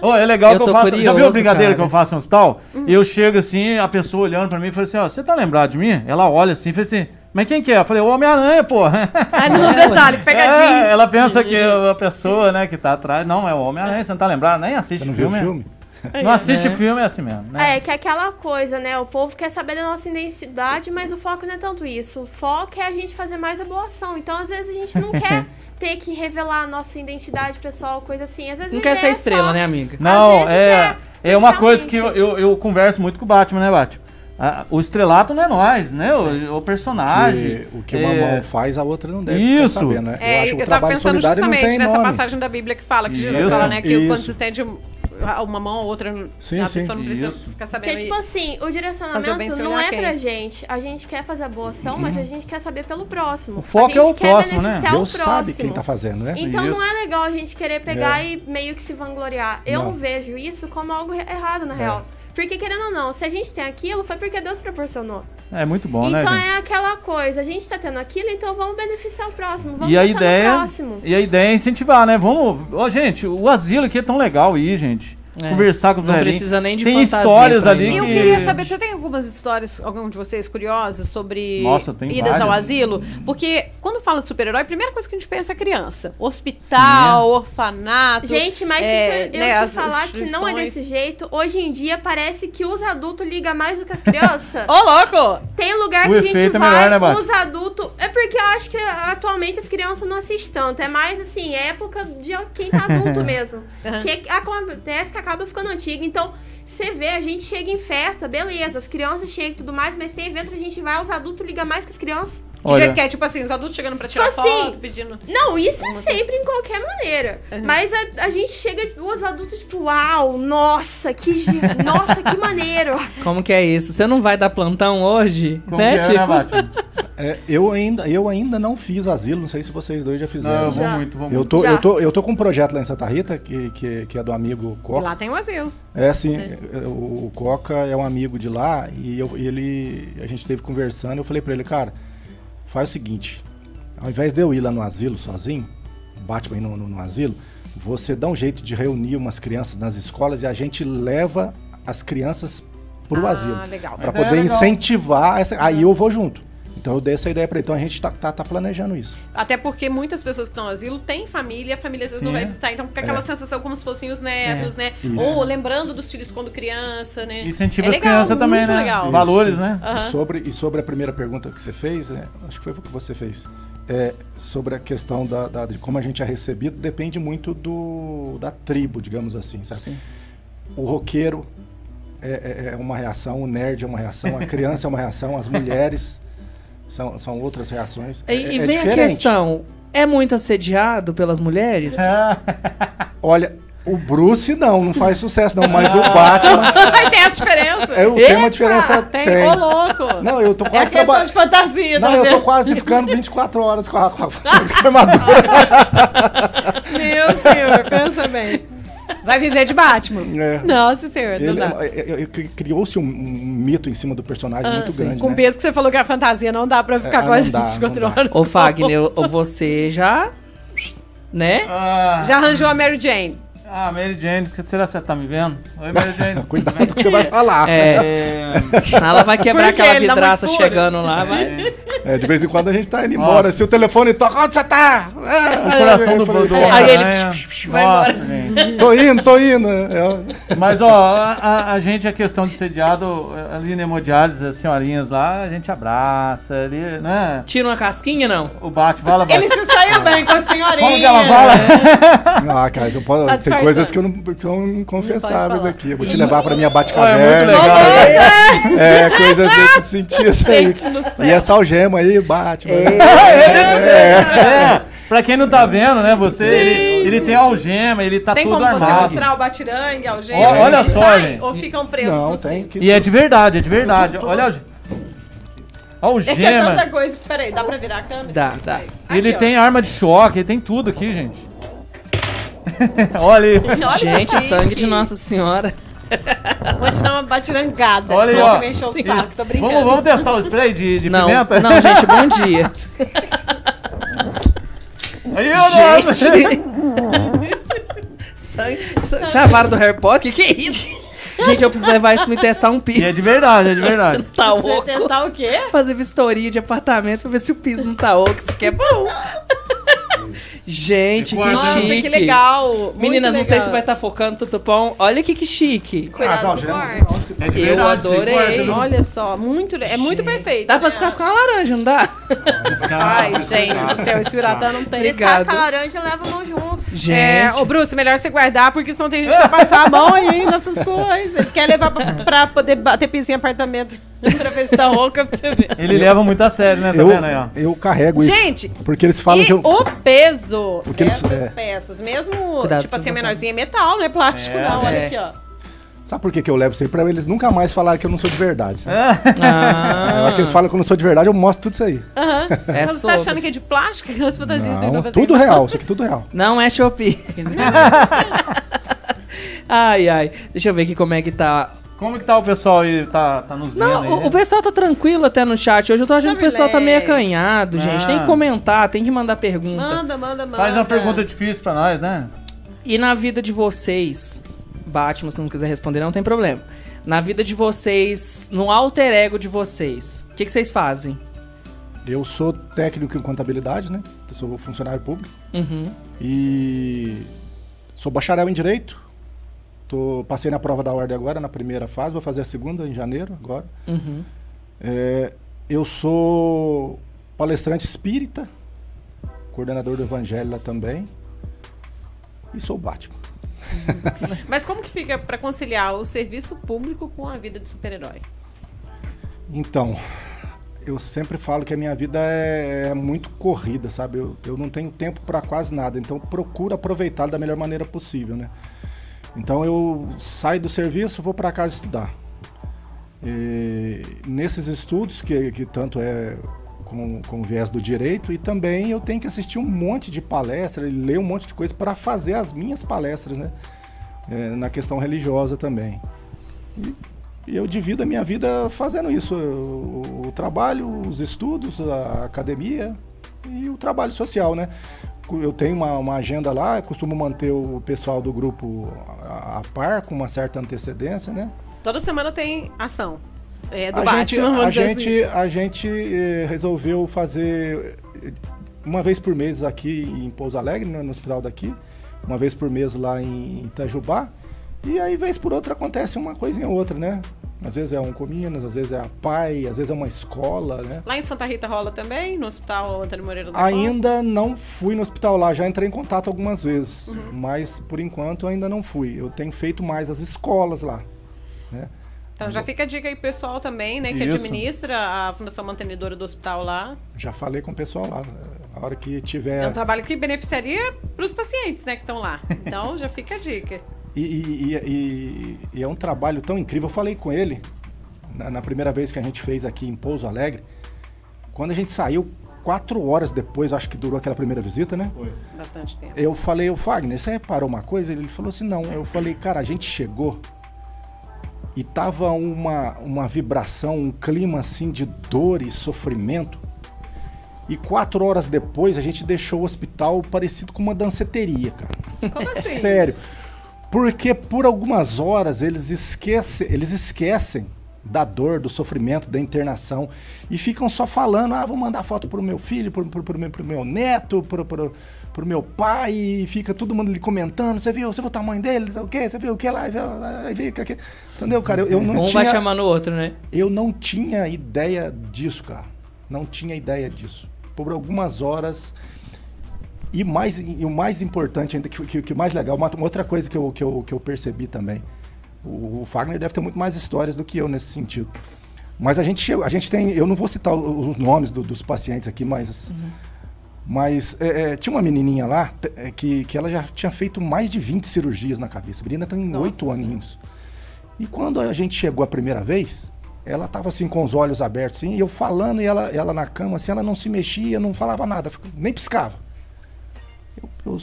Ô, é legal Eu que eu faço. Já viu a curioso, brincadeira cara. que eu faço no hospital? Eu chego assim, a pessoa olhando pra mim e fala assim: Ó, você tá lembrado de mim? Ela olha assim e fala assim: Mas quem que é? Eu falei: O Homem-Aranha, pô. Ah, não, detalhe, pegadinho. É, ela pensa que é a pessoa, né, que tá atrás. Não, é o Homem-Aranha, você não tá lembrado? Nem assiste Você não viu o filme. Filme? Não assiste filme, é assim mesmo. Né? É, que é aquela coisa, né? O povo quer saber da nossa identidade, mas o foco não é tanto isso. O foco é a gente fazer mais a boa ação. Então, às vezes, a gente não quer ter que revelar a nossa identidade pessoal, coisa assim. Às vezes Não quer ser é estrela, só- né, amiga? Não, é, é, é uma coisa que eu, eu, eu converso muito com o Batman, né, Batman? Ah, o estrelato não é nós, né? O, o personagem. Que o que é, uma mão faz, a outra não deve Isso. sabendo, né? É, acho eu, que o tava trabalho pensando solidário não justamente tem nessa nome. passagem da Bíblia que fala que Jesus Isso, fala, né, que quando isso. se estende uma mão ou outra, Sim, a sim. pessoa não precisa Isso. ficar Porque, sabendo. tipo assim, o o direcionamento sem não é quem. pra gente. A gente quer fazer a boa ação, mas a gente quer saber pelo próximo. O foco a gente é o quer próximo, né? beneficiar Deus o próximo. sabe quem tá fazendo, né? Então Isso. não é legal a gente querer pegar e meio que se vangloriar. Eu Não. vejo isso como algo errado, na real. Porque, querendo ou não, se a gente tem aquilo, foi porque Deus proporcionou. É muito bom, né, então é aquela coisa, a gente tá tendo aquilo, então vamos beneficiar o próximo. Vamos E a pensar no ideia, próximo. e a ideia é incentivar, né? Vamos, ó, gente, o asilo aqui é tão legal aí, gente. É. conversar com os Não precisa nem de Tem fantasia histórias pra ali ir. Eu que... queria saber, você tem algumas histórias, algum de vocês curiosos sobre Nossa, tem idas ao várias. asilo? Porque quando fala de super-herói, a primeira coisa que a gente pensa é criança. Hospital, orfanato. Gente, mas é, se eu, né, eu te as falar que não é desse jeito, hoje em dia parece que os adultos ligam mais do que as crianças. Ô, louco! Tem lugar O que a gente é vai, melhor, né, os adultos. É porque eu acho que atualmente as crianças não assistem tanto. É mais assim, época de quem tá adulto mesmo. Aham. Que acontece que acaba ficando antigo. Então, você vê, a gente chega em festa, beleza, as crianças chegam e tudo mais, mas tem evento que a gente vai, os adultos ligam mais que as crianças. Que Olha. jeito que é? Tipo assim, os adultos chegando pra tirar Tipo assim, foto, pedindo... Não, isso é Alguma coisa. sempre em qualquer maneira. Uhum. Mas a, a gente chega, os adultos, tipo, uau, nossa, que, ge- nossa, que maneiro. Como que é isso? Você não vai dar plantão hoje? Como né, que é, tipo? né, Batman? É, eu, ainda, eu ainda não fiz asilo, não sei se vocês dois já Não, fizeram. eu vou Já. muito, vou Eu muito. tô, Já. eu, tô, eu tô com um projeto lá em Santa Rita, que, que, que é do amigo E Coca. lá tem um asilo. É assim, o, o Coca é um amigo de lá e eu- e ele, a gente esteve conversando. Eu falei pra ele, cara, faz o seguinte: ao invés de eu ir lá no asilo sozinho, Batman ir no, no, no asilo, você dá um jeito de reunir umas crianças nas escolas e a gente leva as crianças pro ah, asilo. legal. Pra ideia poder é legal. incentivar essa. Aí eu vou junto. Então eu dei essa ideia pra ele. Então a gente tá, tá, tá planejando isso. Até porque muitas pessoas que estão no asilo têm família, a família às vezes não Sim. vai visitar, então fica aquela É. sensação como se fossem os netos, né? Isso. Ou lembrando dos filhos quando criança, né? Incentiva É as crianças também, né? legal. Valores, né? Aham. E, sobre, e sobre a primeira pergunta que você fez, né, acho que foi o que você fez, é, sobre a questão da, da- de como a gente é recebido, depende muito do, da tribo, digamos assim, sabe? Sim. O roqueiro é, é- é uma reação, o nerd é uma reação, a criança é uma reação, as mulheres são, são outras reações. E, é, e é vem a diferente. questão: é muito assediado pelas mulheres? Olha, o Bruce não, não faz sucesso não, mas o Batman, Aí tem essa diferença. é, tem uma diferença, Tem, tem. ô louco. Não, eu tô É a quase questão traba- de fantasia, Não, tá eu tô vendo? quase ficando 24 horas com a, com a, com a armadura. Meu senhor, pensa bem. Vai viver de Batman. É. Nossa senhora, não Ele- dá. é- é- é- cri- Criou-se um, um mito em cima do personagem Ah, muito sim. grande. Com o né? peso que você falou que a fantasia não dá pra ficar ah, quase não dá, 24 não dá. horas. Ô, Fagner, ou você já. Né? Ah, Já arranjou a Mary Jane. Ah, Mary Jane, será que você tá me vendo? Oi, Mary Jane. Cuidado com o que você vai falar. É. É, Ela vai quebrar aquela vidraça chegando lá, vai. É, de vez em quando a gente tá indo embora. Nossa. Se o telefone toca, onde você tá? o coração do, do Aí ele vai Nossa, embora. gente. Tô indo, tô indo. É, Mas, ó, a, a- gente, a questão de sediado, ali na hemodiálise, as senhorinhas lá, a gente abraça ali, né? Tira uma casquinha, não? O bate, fala, bate. Ele se saiu bem com a senhorinha. Como que ela fala? ah, cara, eu posso, Tá. Coisas que, eu não, que são inconfessáveis falar. aqui. Eu vou te levar pra minha Ó, é. É, coisas desse sentido aí. Gente céu. E essa algema aí, Batman. É, pra quem não tá vendo, né, você, ele, ele tem algema, ele tá Tem todo como você armado. mostrar o batirangue, a algema? Olha Eles só, gente. Ou ficam presos Não, no tem que... E é de verdade, é de verdade. Olha a alge- a É que é tanta algema. coisa. Peraí, dá pra virar a câmera? Dá, dá. Aqui, Ele ó. tem arma de choque, ele tem tudo aqui, gente. Olha aí. Gente, sangue de Nossa Senhora. Vou te dar uma batirangada. Olha aí, ó. você me encher o saco, tô brincando. Vamos, vamos testar o spray de, de Não, pimenta? não, gente, bom dia. Aí. Gente. Sangue- Isso isso é a vara do Harry Potter? Que que é isso? Gente, eu preciso levar isso pra me testar um piso. E é de verdade, é de Você verdade. não tá Você oco. testar o quê? Fazer vistoria de apartamento pra ver se o piso não tá oco. Isso aqui é bom. Gente, que Nossa, chique. que legal. Muito Meninas, não sei legal. se vai estar focando tutupom. Olha que, que chique. Cuidado corte. É de Eu verdade, sim, adorei. Olha só, muito, é muito perfeito. Dá pra né? descascar uma laranja, não dá? Ai, gente do céu, esse piratão não tem. Descasca a laranja e leva a mão junto. Gente. É, ô Bruce, melhor você guardar, porque senão tem gente que vai passar a mão aí nessas coisas. Ele quer levar pra, pra poder bater piso em apartamento pra ver se tá rouca pra você ver. Ele leva muito a sério, né? Tá Eu, vendo aí, ó? eu carrego isso. Gente, Porque eles falam e que eu. o peso Porque eles- dessas é. peças, mesmo, Cuidado tipo assim, a menorzinha é metal, não é plástico É, não, olha é. aqui, ó. Sabe por que, que eu levo isso aí? Pra eles nunca mais falarem que eu não sou de verdade. sabe? Ah, Aí, a hora que eles falam que eu não sou de verdade, eu mostro tudo isso aí. Aham. É Você tá achando que é de plástico? Aquelas fantasias do Não, 90. tudo real, isso aqui tudo real. Não é Shopee. ai, ai. Deixa eu ver aqui como é que tá. Como que tá o pessoal aí? Tá, tá nos vendo Não, aí? o, o pessoal tá tranquilo até no chat. Hoje eu tô achando Tá que o pessoal tá meio relax. acanhado, gente. Tem que Ah. comentar, tem que mandar pergunta. Manda, manda, manda. Faz uma pergunta difícil pra nós, né? E na vida de vocês, Batman, se não quiser responder, não tem problema. Na vida de vocês, no alter ego de vocês, o que, que vocês fazem? Eu sou técnico em contabilidade, né? Eu sou funcionário público. Uhum. E sou bacharel em Direito. Tô, passei na prova da ordem agora, na primeira fase. Vou fazer a segunda em janeiro, agora. Uhum. É, eu sou palestrante espírita, coordenador do Evangelho lá também. E sou Batman. Mas como que fica pra conciliar o serviço público com a vida de super-herói? Então, eu sempre falo que a minha vida é, é muito corrida, sabe? Eu, eu não tenho tempo para quase nada, então procuro aproveitar da melhor maneira possível, né? Então eu saio do serviço, vou para casa estudar. E nesses estudos, que, que tanto é com, com viés do direito, e também eu tenho que assistir um monte de palestras, ler um monte de coisa para fazer as minhas palestras, né? É, na questão religiosa também. E, e eu divido a minha vida fazendo isso: o, o trabalho, os estudos, a academia e o trabalho social, né? Eu tenho uma, uma agenda lá, costumo manter o pessoal do grupo a, a par, com uma certa antecedência, né? Toda semana tem ação. É do a Batman, gente, a gente, assim. a gente eh, resolveu fazer eh, uma vez por mês aqui em Pouso Alegre, né, no hospital daqui, uma vez por mês lá em Itajubá, e aí vez por outra acontece uma coisinha ou outra, né? Às vezes é um Cominas, às vezes é a PAI, às vezes é uma escola, né? Lá em Santa Rita rola também, no Hospital Antônio Moreira da Ainda não fui no hospital lá, já entrei em contato algumas vezes, Uhum. mas por enquanto ainda não fui. Eu tenho feito mais as escolas lá, né? Então já fica a dica aí pessoal também, né, que Isso. administra a Fundação Mantenedora do Hospital lá. Já falei com o pessoal lá. A hora que tiver É um trabalho que beneficiaria para os pacientes, né, que estão lá. Então já fica a dica. E, e- e- e- e é um trabalho tão incrível. Eu falei com ele na, na primeira vez que a gente fez aqui em Pouso Alegre. Quando a gente saiu, quatro horas depois, acho que durou aquela primeira visita, né? Bastante tempo. Eu falei, o Fagner, você reparou uma coisa? Ele falou assim, não. Eu falei, cara, a gente chegou e tava uma, uma vibração, um clima assim de dor e sofrimento. E quatro horas depois a gente deixou o hospital parecido com uma danceteria, cara. Como assim? Sério. Porque por algumas horas eles esquecem, eles esquecem da dor, do sofrimento, da internação e ficam só falando: ah, vou mandar foto pro meu filho, pro, pro, pro meu, pro meu neto, pro, pro, pro meu pai, e fica todo mundo ali comentando: você viu, você viu o tamanho dele, o quê? Você viu o que lá? Aí viu, que- que- Entendeu, cara? Eu, eu não um tinha. vai chamando o outro, né? Eu não tinha ideia disso, cara. Não tinha ideia disso. Por algumas horas. E, mais, e o mais importante ainda, que, que, que o mais legal, uma, uma outra coisa que eu, que, eu, que eu percebi também. O, o Fagner deve ter muito mais histórias do que eu nesse sentido. Mas a gente chegou, a gente tem. Eu não vou citar os nomes do- dos pacientes aqui, mas. Mas é, é, tinha uma menininha lá é, que, que ela já tinha feito mais de 20 cirurgias na cabeça. A menina tem Nossa oito aninhos. E quando a gente chegou a primeira vez, ela tava assim com os olhos abertos, assim, e eu falando, e ela, ela na cama, assim, ela não se mexia, não falava nada, nem piscava. Eu,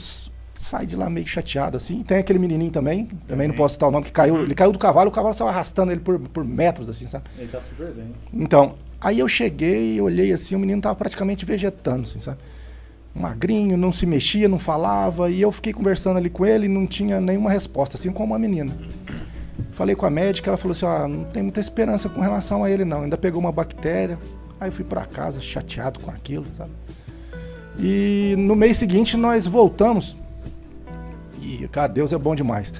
saí de lá meio chateado, assim. Tem aquele menininho também, também não posso citar o nome, que caiu, ele caiu do cavalo, o cavalo saiu arrastando ele por, por metros, assim, sabe? Ele tá super bem. Então, aí eu cheguei olhei assim, o menino tava praticamente vegetando, assim, sabe? Magrinho, não se mexia, não falava, e eu fiquei conversando ali com ele e não tinha nenhuma resposta, assim como a menina. Falei com a médica, ela falou assim, ó, não tem muita esperança com relação a ele não, ainda pegou uma bactéria. Aí eu fui pra casa chateado com aquilo, sabe? E no mês seguinte nós voltamos. E, cara, Deus é bom demais.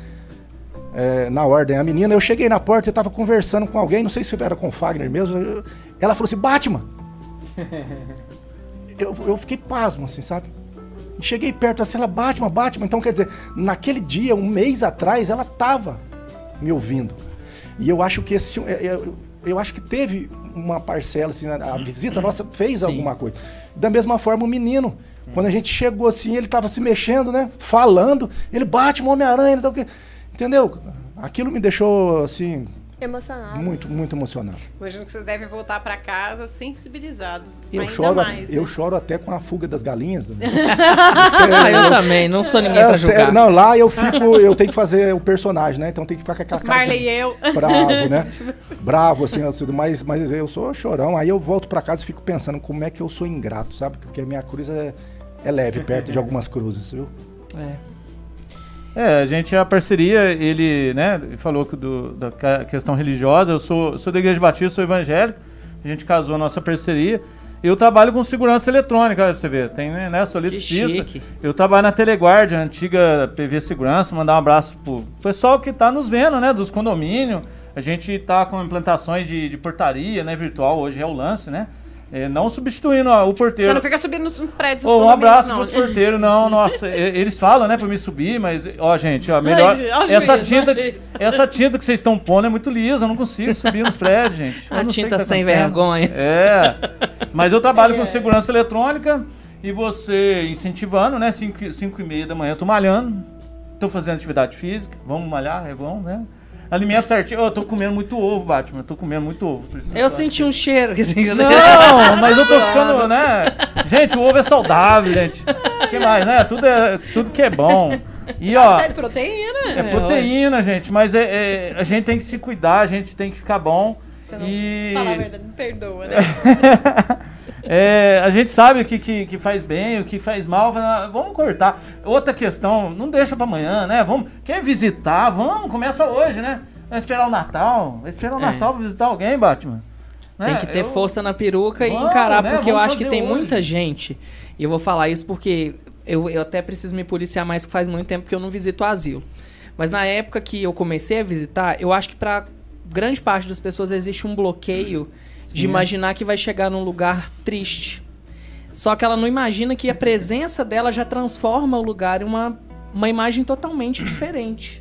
É, na ordem, a menina, eu cheguei na porta, eu tava conversando com alguém, não sei se era com o Fagner mesmo. eu- ela falou assim: Batman! eu, eu fiquei pasmo, assim, sabe? E cheguei perto assim, ela, Batman, Batman. Então, quer dizer, naquele dia, um mês atrás, ela tava me ouvindo. E eu acho que esse. é, Eu, eu acho que teve uma parcela, assim, a a visita nossa fez Sim. alguma coisa. Da mesma forma, o menino. Quando a gente chegou assim, ele tava se mexendo, né? Falando. Ele bate o Homem-Aranha, ele tá o quê? Entendeu? Aquilo me deixou, assim, Emocionado. muito, muito emocionado. Imagino que vocês devem voltar para casa sensibilizados. Eu ainda choro, mais. eu né? choro até com a fuga das galinhas. né? Ah, eu também, não sou ninguém É, pra sério, julgar. não, lá eu fico, eu tenho que fazer o personagem, né? Então tem que ficar com aquela cara Marley de eu. bravo, né? Tipo assim. Bravo, assim, assim, mas, mas eu sou chorão. Aí eu volto pra casa e fico pensando como é que eu sou ingrato, sabe? Porque a minha cruz é, é leve perto de algumas cruzes, viu? É. É, a gente, a parceria, ele, né, falou que do, da questão religiosa, eu sou, sou da Igreja Batista, sou evangélico, a gente casou a nossa parceria. Eu trabalho com segurança eletrônica, olha pra você ver, tem, né, sou eletricista. Eu trabalho na Teleguarda, antiga PV Segurança, mandar um abraço pro pessoal que tá nos vendo, né, dos condomínios. A gente tá com implantações de, de portaria, né, virtual, hoje é o lance, né, É, não substituindo ó, o porteiro. Você não fica subindo nos prédios Ô, um abraço não. pros porteiros, não, nossa, eles falam, né, pra me subir, mas, ó, gente, ó, melhor, Ai, ó, essa juiz, tinta, essa tinta que vocês estão pondo é muito lisa, eu não consigo subir nos prédios, gente. Eu A tinta tá sem vergonha. É, mas eu trabalho com segurança eletrônica e você incentivando, né, 5 e meia da manhã, eu tô malhando, tô fazendo atividade física, vamos malhar, é bom, né, alimento certinho, eu tô comendo muito ovo, Batman, eu tô comendo muito ovo. por isso Eu senti um cheiro. não, mas eu tô ficando, né? Gente, o ovo é saudável, gente. O que mais, né? Tudo, é, tudo que é bom. E ó, Sério, proteína. é proteína, gente, mas é, é- a gente tem que se cuidar, a gente tem que ficar bom. Você não E Fala a verdade, me perdoa, né? é, a gente sabe o que, que, que faz bem, o que faz mal. fala, Vamos cortar. Outra questão, não deixa pra amanhã, né? Vamos, quer visitar? Vamos, começa hoje, né? Vai esperar o Natal. Vai esperar o É. Natal pra visitar alguém, Batman. Tem Né? que ter Eu- força na peruca e Vamos, encarar, né? porque eu Vamos acho que tem hoje. muita gente. E eu vou falar isso porque eu, eu até preciso me policiar mais, que faz muito tempo que eu não visito o asilo. Mas na época que eu comecei a visitar, eu acho que pra grande parte das pessoas existe um bloqueio de Sim. imaginar que vai chegar num lugar triste. Só que ela não imagina que a presença dela já transforma o lugar em uma, uma imagem totalmente diferente.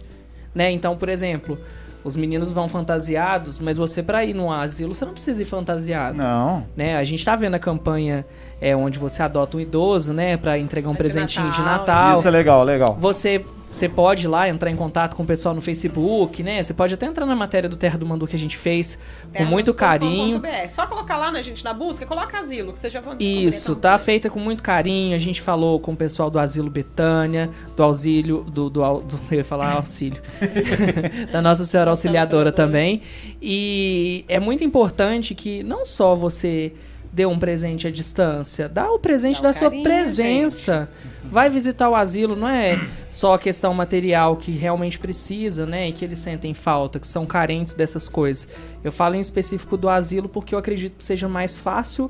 Né? Então, por exemplo, os meninos vão fantasiados, mas você pra ir num asilo, você não precisa ir fantasiado. Não. Né? A gente tá vendo a campanha é, onde você adota um idoso, né, Pra entregar um presentinho de Natal. Natal. Isso é legal, legal. Você você pode ir lá entrar em contato com o pessoal no Facebook, né? Você pode até entrar na matéria do Terra do Mandu que a gente fez com muito carinho. Só colocar lá na gente na busca, coloca asilo, que vocês já vão. Isso, tá feita com muito carinho. A gente falou com o pessoal do Asilo Betânia, do auxílio, do, do, do- eu ia falar auxílio, da Nossa Senhora Auxiliadora. também. E é muito importante que não só você dê um presente à distância, dá o presente Dá um da sua carinho, presença. Vai visitar o asilo, não é só a questão material que realmente precisa, né? E que eles sentem falta, que são carentes dessas coisas. Eu falo em específico do asilo porque eu acredito que seja mais fácil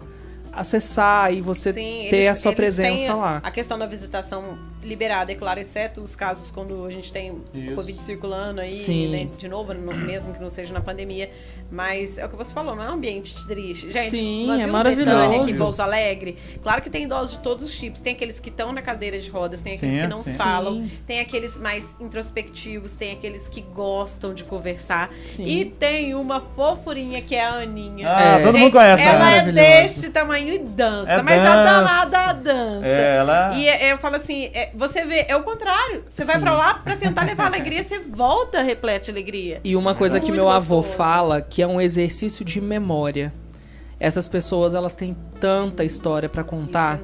acessar e você Sim, ter eles- a sua presença lá. A questão da visitação liberada, é claro, exceto os casos quando a gente tem Isso. o Covid circulando aí, Sim. né, de novo, no- mesmo que não seja na pandemia. Mas é o que você falou, não é um ambiente triste. Gente, Sim, é maravilhoso. Betânia, aqui em Pouso Alegre, claro que tem idosos de todos os tipos. Tem aqueles que estão na cadeira de rodas, tem aqueles Sim, que não sim. falam, Sim. tem aqueles mais introspectivos, tem aqueles que gostam de conversar. Sim. E tem uma fofurinha que é a Aninha. Ah, É. todo Gente, mundo conhece ela ela. é deste tamanho e dança, É mas a dança. danada dança. É, ela. E é- eu falo assim, é, você vê, é o contrário. Você vai Sim. pra lá pra tentar levar alegria, você volta replete de alegria. E uma coisa que Muito meu avô gostoso. fala, que é um exercício de memória. Essas pessoas, elas têm tanta história pra contar.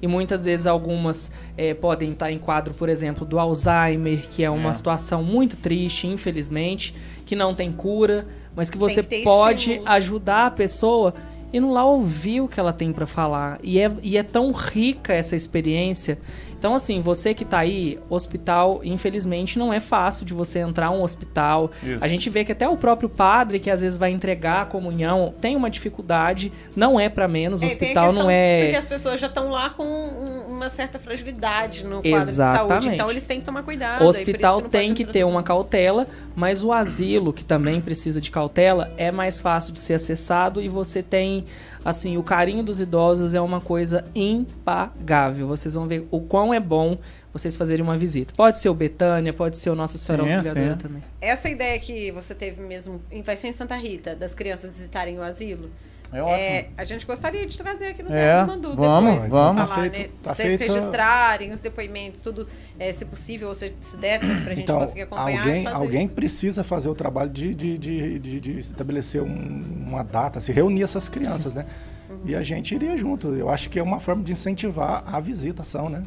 E muitas vezes algumas eh, podem estar em quadro, por exemplo, do Alzheimer, que é uma É. situação muito triste, infelizmente, que não tem cura, mas que você que pode estímulo. ajudar a pessoa indo lá ouvir o que ela tem pra falar. E é, e é tão rica essa experiência. Então, assim, você que tá aí, hospital, infelizmente, não é fácil de você entrar um hospital. Isso. A gente vê que até o próprio padre, que às vezes vai entregar a comunhão, tem uma dificuldade, não é pra menos, o É, tem a hospital questão- não é. Porque as pessoas já estão lá com um- uma certa fragilidade no quadro de Exatamente. saúde. Então eles têm que tomar cuidado. O por isso hospital não tem que ter uma cautela, mas o asilo, que também precisa de cautela, é mais fácil de ser acessado e você tem, assim, o carinho dos idosos é uma coisa impagável. Vocês vão ver o quão é bom vocês fazerem uma visita. Pode ser o Betânia, pode ser o Nossa Senhora Sim, Auxiliadora sim. também. Essa ideia que você teve mesmo, em- vai ser em Santa Rita, das crianças visitarem o asilo, É ótimo. é, a gente gostaria de trazer aqui no É, Mandu vamos, depois. vamos. Falar, Tá né? feito- tá Vocês feita- registrarem os depoimentos, tudo, é, se possível, ou se, se der, pra pra gente Então, conseguir acompanhar alguém, fazer. alguém precisa fazer o trabalho de, de, de, de- de estabelecer um- uma data, se reunir essas crianças, né? Uhum. E a gente iria junto. Eu acho que é uma forma de incentivar a visitação, né?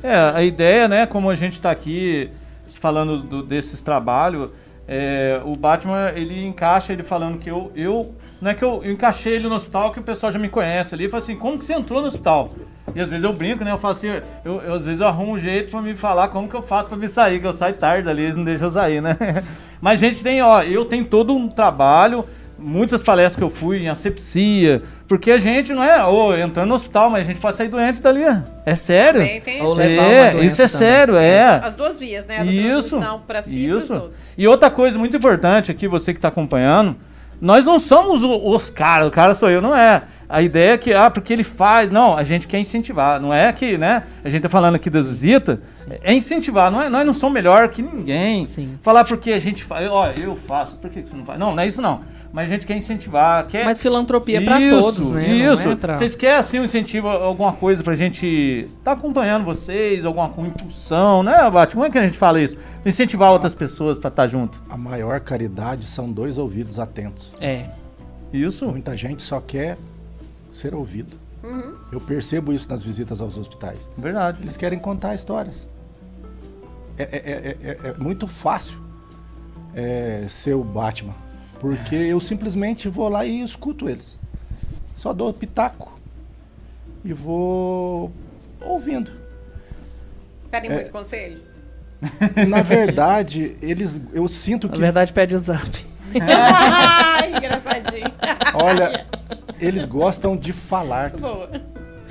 É, a ideia, né, como a gente tá aqui falando do- desses trabalhos, é, o Batman, ele encaixa ele falando que eu, eu não é que eu, eu encaixei ele no hospital que o pessoal já me conhece ali, e fala assim, como que você entrou no hospital? E às vezes eu brinco, né? Eu falo assim, eu, eu- às vezes eu arrumo um jeito pra me falar como que eu faço pra me sair, que eu saio tarde ali, eles não deixam eu sair, né? Mas, gente, tem, ó, eu tenho todo um trabalho, muitas palestras que eu fui em asepsia, porque a gente não é, ô, entrando no hospital, mas a gente pode sair doente dali. É sério? Também tem Ou esse- levar uma É, doença isso é também. sério, é. As duas vias, né? A Isso. si e pros Isso. outros. E outra coisa muito importante aqui, você que está acompanhando, nós não somos o- os caras, o cara sou eu, não é. A ideia é que, ah, porque ele faz. Não, a gente quer incentivar. Não é que, né? A gente tá falando aqui das visitas. É incentivar. Não é, nós não somos melhor que ninguém. Sim. Falar porque a gente faz. Ó, eu faço. Por que que você não faz? Não, não é isso não. Mas a gente quer incentivar. Quer... Mas filantropia é pra Isso, todos, né? Isso. É pra... Vocês querem assim um incentivo, alguma coisa pra gente tá acompanhando vocês, alguma com impulsão, né, Bate? Como é que a gente fala isso? Incentivar outras pessoas pra estar junto. A maior caridade são dois ouvidos atentos. É. Isso? Muita gente só quer ser ouvido. Eu percebo isso nas visitas aos hospitais. Verdade. Eles querem contar histórias. É, é- é- é- é muito fácil é, ser o Batman. Porque eu simplesmente vou lá e escuto eles. Só dou pitaco. E vou ouvindo. Pedem É. muito conselho? Na verdade, eles, eu sinto Na que, verdade, pede o zap. Ai, engraçadinho. olha, eles gostam de falar. Boa.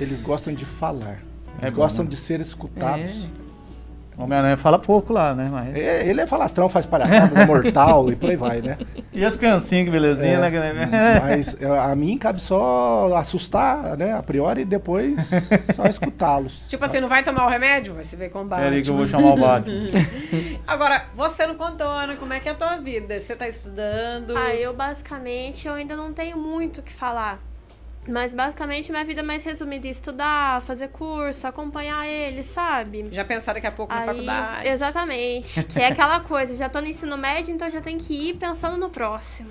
Eles gostam de falar. Eles É bom, gostam né? de ser escutados. O Homem-Aranha fala pouco lá, né? Mas... É, ele é falastrão, faz palhaçada, é mortal e por aí vai, né? E as criancinhas, que belezinha, É, né? Mas é, a mim cabe só assustar, né? A priori e depois só escutá-los. Tipo assim, não vai tomar o remédio? Vai se ver com Pera aí que eu vou chamar o Batman. Agora, você não contou, Ana, como é que é a tua vida? Você tá estudando? Ah, eu basicamente eu ainda não tenho muito o que falar. Mas basicamente minha vida é mais resumida em estudar, fazer curso, acompanhar ele, sabe? Já pensar daqui a pouco na Aí, faculdade? exatamente. Que é aquela coisa, já tô no ensino médio, então já tem que ir pensando no próximo.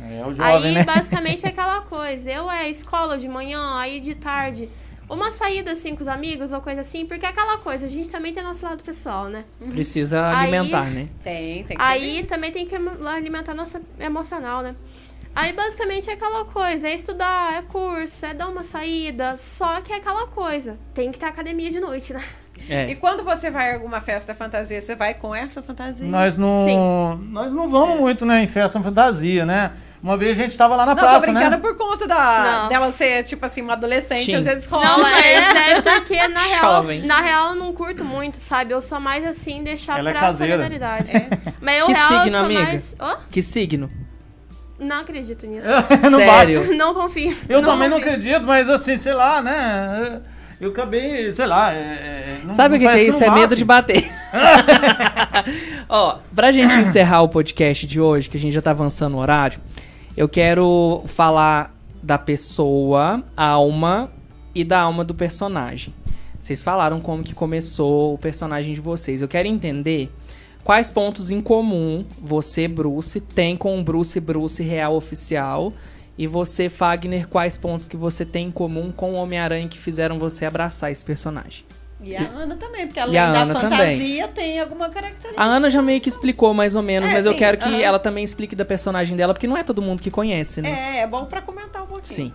É o jovem, aí, né? basicamente, é aquela coisa. Eu é escola de manhã, aí de tarde. Uma saída assim com os amigos ou coisa assim, porque é aquela coisa, a gente também tem nosso lado pessoal, né? Precisa Aí- alimentar, né? Tem, tem que Aí também tem que alimentar nossa emocional, né? Aí basicamente é aquela coisa, é estudar, é curso, é dar uma saída, só que é aquela coisa, tem que ter academia de noite, né? É. E quando você vai a alguma festa fantasia, você vai com essa fantasia? Nós não, nós não vamos muito, né, em festa fantasia, né? Uma vez a gente tava lá na Não, praça, tô brincando né? por conta da, Não. dela ser, tipo assim, uma adolescente, Sim. às vezes rola. Não, mas né? é porque na real, Jovem. na real eu não curto muito, sabe? Eu sou mais assim, deixar Ela é pra caseira. solidariedade. Mas eu Que real signo, eu sou amiga? mais. Hã? Que signo? Não acredito nisso. não Sério? bate. não confio. Eu também não confio. acredito, mas assim, sei lá, né? Eu acabei, sei lá. é- é- não- Sabe o que, que é isso? É não medo de bater. Ó, pra gente encerrar o podcast de hoje, que a gente já tá avançando o horário, eu quero falar da pessoa, alma e da alma do personagem. Vocês falaram como que começou o personagem de vocês. Eu quero entender quais pontos em comum você, Bruce, tem com o Bruce Bruce real oficial. E você, Fagner, quais pontos que você tem em comum com o Homem-Aranha que fizeram você abraçar esse personagem? E a Ana também, porque além a da Ana fantasia tem alguma característica. A Ana já meio que explicou mais ou menos, É, mas eu sim, quero que ela também explique da personagem dela, porque não é todo mundo que conhece, né? É, é bom pra comentar um pouquinho. Sim.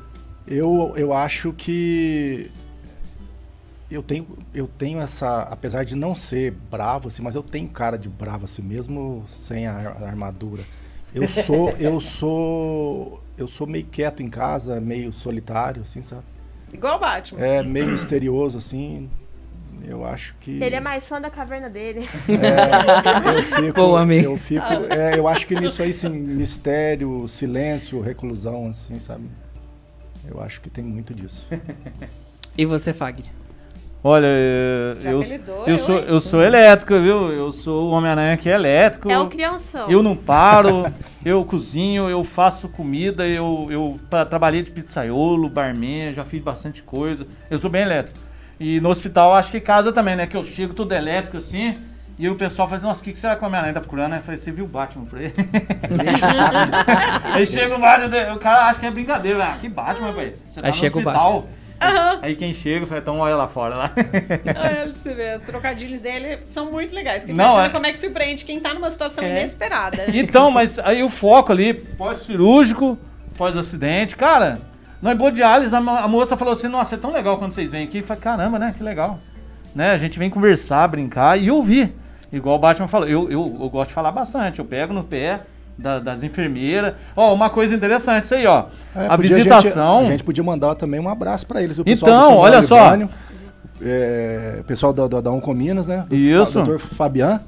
Eu, eu acho que eu tenho, eu tenho essa, apesar de não ser bravo, assim, mas eu tenho cara de bravo, assim, mesmo sem a, ar- a armadura. Eu sou, eu sou, eu sou meio quieto em casa, meio solitário, assim, sabe? Igual o Batman. É meio misterioso, assim. Eu acho que Ele é mais fã da caverna dele. é, eu fico, Boa, amigo. eu fico, é, eu acho que nisso aí, sim, mistério, silêncio, reclusão, assim, sabe? Eu acho que tem muito disso. E você, Fagner? Olha, Já eu, apelidou, eu, eu, sou, hein? eu sou elétrico, viu? Eu sou o Homem-Aranha que é elétrico. É o crianção. Eu não paro, eu cozinho, eu faço comida, eu, eu tra- trabalhei de pizzaiolo, barman, já fiz bastante coisa. Eu sou bem elétrico. E no hospital, acho que casa também, né? Que eu chego tudo elétrico assim, e o pessoal fala assim, nossa, o que, que será que o Homem-Aranha tá procurando? Aí eu falei, você viu o Batman saco de- Aí chega o Batman, o cara acha que é brincadeira. Ah, que Batman, velho? Você tá Aí no chega o hospital. Aí quem chega, fala, então olha lá fora lá. É, pra você ver, os trocadilhos dele são muito legais. Que Não, imagina é- como é que surpreende quem tá numa situação É. inesperada. Então, mas aí o foco ali, pós-cirúrgico, pós-acidente, cara, Na hemodiálise, a, mo- a moça falou assim, nossa, é tão legal quando vocês vêm aqui. Eu falei, caramba, né? Que legal. Né? A gente vem conversar, brincar e ouvir. Igual o Batman falou, eu, eu, eu gosto de falar bastante. Eu pego no pé da- das enfermeiras. Ó, uma coisa interessante, isso aí, ó. É, a podia visitação... A gente, a gente podia mandar também um abraço pra eles. O pessoal Então, do olha só. É, pessoal da, da, da Oncominas, né? Do Isso. Doutor Fabian,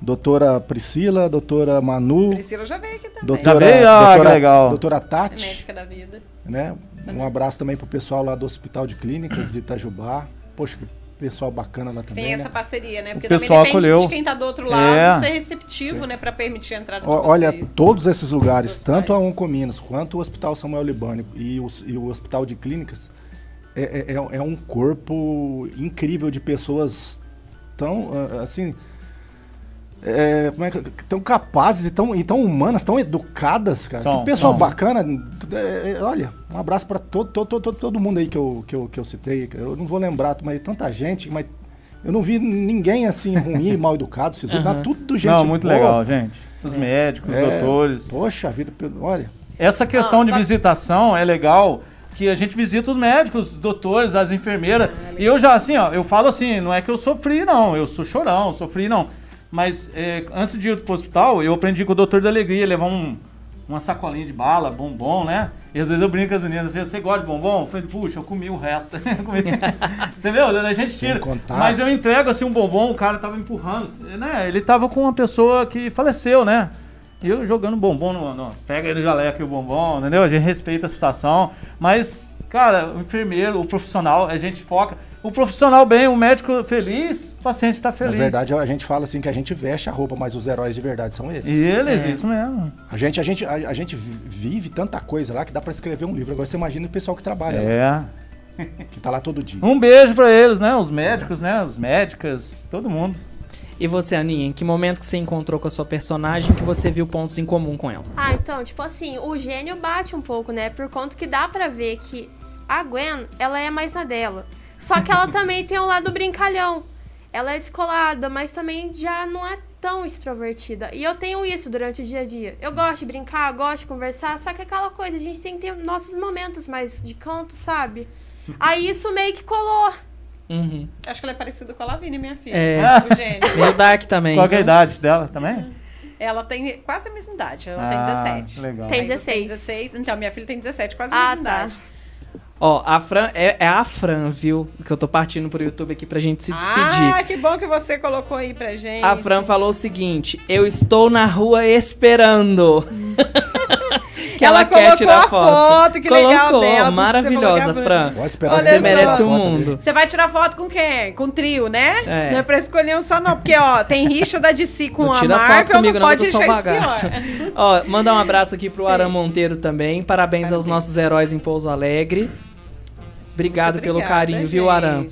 doutora Priscila, doutora Manu, Priscila já veio aqui também. doutora, Já veio? Ah, que doutora, legal. doutora É Tati, Médica da vida. né? Um abraço também pro pessoal lá do Hospital de Clínicas de Itajubá. Poxa, que pessoal bacana lá também, Tem né? essa parceria, né? Porque pessoal também depende acolheu. de quem tá do outro lado É. ser receptivo, né? Pra permitir a entrada de Ó, Olha, vocês. todos esses lugares, tanto a pais. Oncominas quanto o Hospital Samuel Libânio e o, e o Hospital de Clínicas, é, é- é- é um corpo incrível de pessoas tão, assim, é, como é que- tão capazes e tão, e tão humanas, tão educadas, cara. São, que pessoal são. bacana. É, é, olha, um abraço para todo, todo, todo, todo mundo aí que eu, que, eu, que eu citei. Eu não vou lembrar, mas tanta gente, mas eu não vi ninguém assim ruim, mal educado, sisudo, Aham. tudo gente Não, muito boa. legal, gente. Os médicos, os É, doutores. Poxa vida, olha. Essa questão Ah, de só- visitação é legal, que a gente visita os médicos, os doutores, as enfermeiras. e eu já, assim, ó, eu falo assim, não é que eu sofri, não. Eu sou chorão, sofri, não. Mas é, antes de ir pro hospital, eu aprendi com o doutor da alegria, levar um, uma sacolinha de bala, bombom, né? E às vezes eu brinco com as meninas assim, você gosta de bombom? Eu falei, puxa, eu comi o resto. Comi. Entendeu? A gente tira. Mas eu entrego assim um bombom, o cara tava empurrando, né? Ele tava com uma pessoa que faleceu, né? E eu jogando bombom no, no- Pega aí no jaleco o bombom, entendeu? A gente respeita a situação. Mas, cara, o enfermeiro, o profissional, a gente foca. O profissional bem, o médico feliz, o paciente tá feliz. Na verdade, a gente fala assim que a gente veste a roupa, mas os heróis de verdade são eles. E eles, É. isso mesmo. A gente, a, gente, a, a gente vive tanta coisa lá que dá pra escrever um livro. Agora você imagina o pessoal que trabalha, lá, É. que tá lá todo dia. Um beijo pra eles, né? Os médicos, né? Os médicas, todo mundo. E você, Aninha, em que momento que você encontrou com a sua personagem que você viu pontos em comum com ela? Ah, então, tipo assim, o gênio bate um pouco, né? Por conta que dá pra ver que a Gwen, ela é mais na dela. Só que ela também tem um lado brincalhão. Ela é descolada, mas também já não é tão extrovertida. E eu tenho isso durante o dia a dia. Eu gosto de brincar, gosto de conversar, só que é aquela coisa, a gente tem que ter nossos momentos mais de canto, sabe? Aí isso meio que colou. Uhum. Acho que ela é parecida com a Lavínia, minha filha. É. O gênio. Meio Dark também. Qual é a idade dela também? Ela tem quase a mesma idade. Ela Ah, tem 17. legal. Tem Aí tu 16. 16. Então, minha filha tem 17, quase a Ah, mesma tá. idade. Ó, a Fran, é, é a Fran, viu? Que eu tô partindo pro YouTube aqui pra gente se despedir. Ah, que bom que você colocou aí pra gente. A Fran falou o seguinte: Eu estou na rua esperando. que Ela colocou a foto, que colocou, legal dela, falou maravilhosa, Fran. Pode esperar Olha Você merece o foto mundo. Você vai tirar foto com quem? Com trio, né? É. Não é pra escolher um só, não. Porque, ó, tem rixa da DC com Não a tira foto Marvel, comigo, não pode deixar isso pior. Ó, mandar um abraço aqui pro Aram Monteiro também. Parabéns, aos Parabéns. nossos heróis em Pouso Alegre. Obrigado pelo carinho, viu, Aram?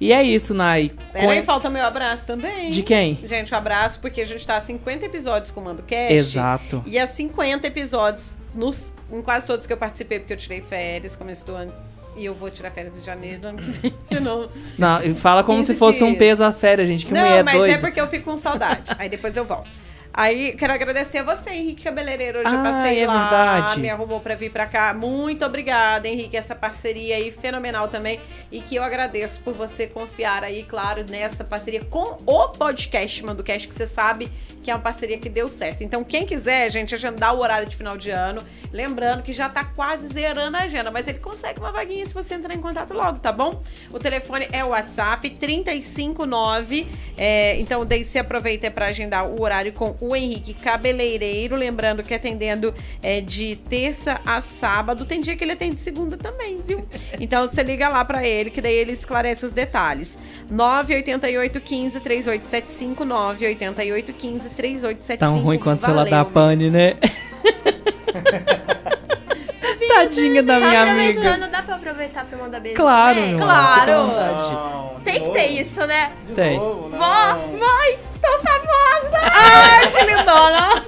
E é isso, Nai. Peraí, Com- falta meu abraço também. De quem? Gente, um abraço, porque a gente tá a 50 episódios com o Mando Cast. Exato. E a 50 episódios, nos, em quase todos que eu participei, porque eu tirei férias, começo do ano. E eu vou tirar férias em janeiro do ano que vem. de novo. Não, fala como 15 se fosse um dias. peso às férias, gente. Que não, mulher mas doida. é porque eu fico com saudade. Aí depois eu volto. Aí, quero agradecer a você, Henrique Cabeleireiro. Hoje eu Ah, passei é lá, verdade. me arrumou pra vir pra cá. Muito obrigada, Henrique. Essa parceria aí fenomenal também. E que eu agradeço por você confiar aí, claro, nessa parceria com o podcast Mandocast, que você sabe que é uma parceria que deu certo. Então, quem quiser, gente, agendar o horário de final de ano. Lembrando que já tá quase zerando a agenda, mas ele consegue uma vaguinha se você entrar em contato logo, tá bom? O telefone é o WhatsApp 359. É, então, daí se aproveita para agendar o horário com o Henrique Cabeleireiro. Lembrando que atendendo é, de terça a sábado. Tem dia que ele atende segunda também, viu? Então você liga lá para ele, que daí ele esclarece os detalhes. 988 15 3875 988 15 3875. Tão ruim quanto ela Valeu, dá pane, né? Tadinha da Tá minha amiga. aproveitando, dá pra aproveitar pra mandar beijo? Claro, meu Claro. Não, Tem que ter isso, né? de Tem. novo. Vó, mãe, tô famosa! Ai, que lindona!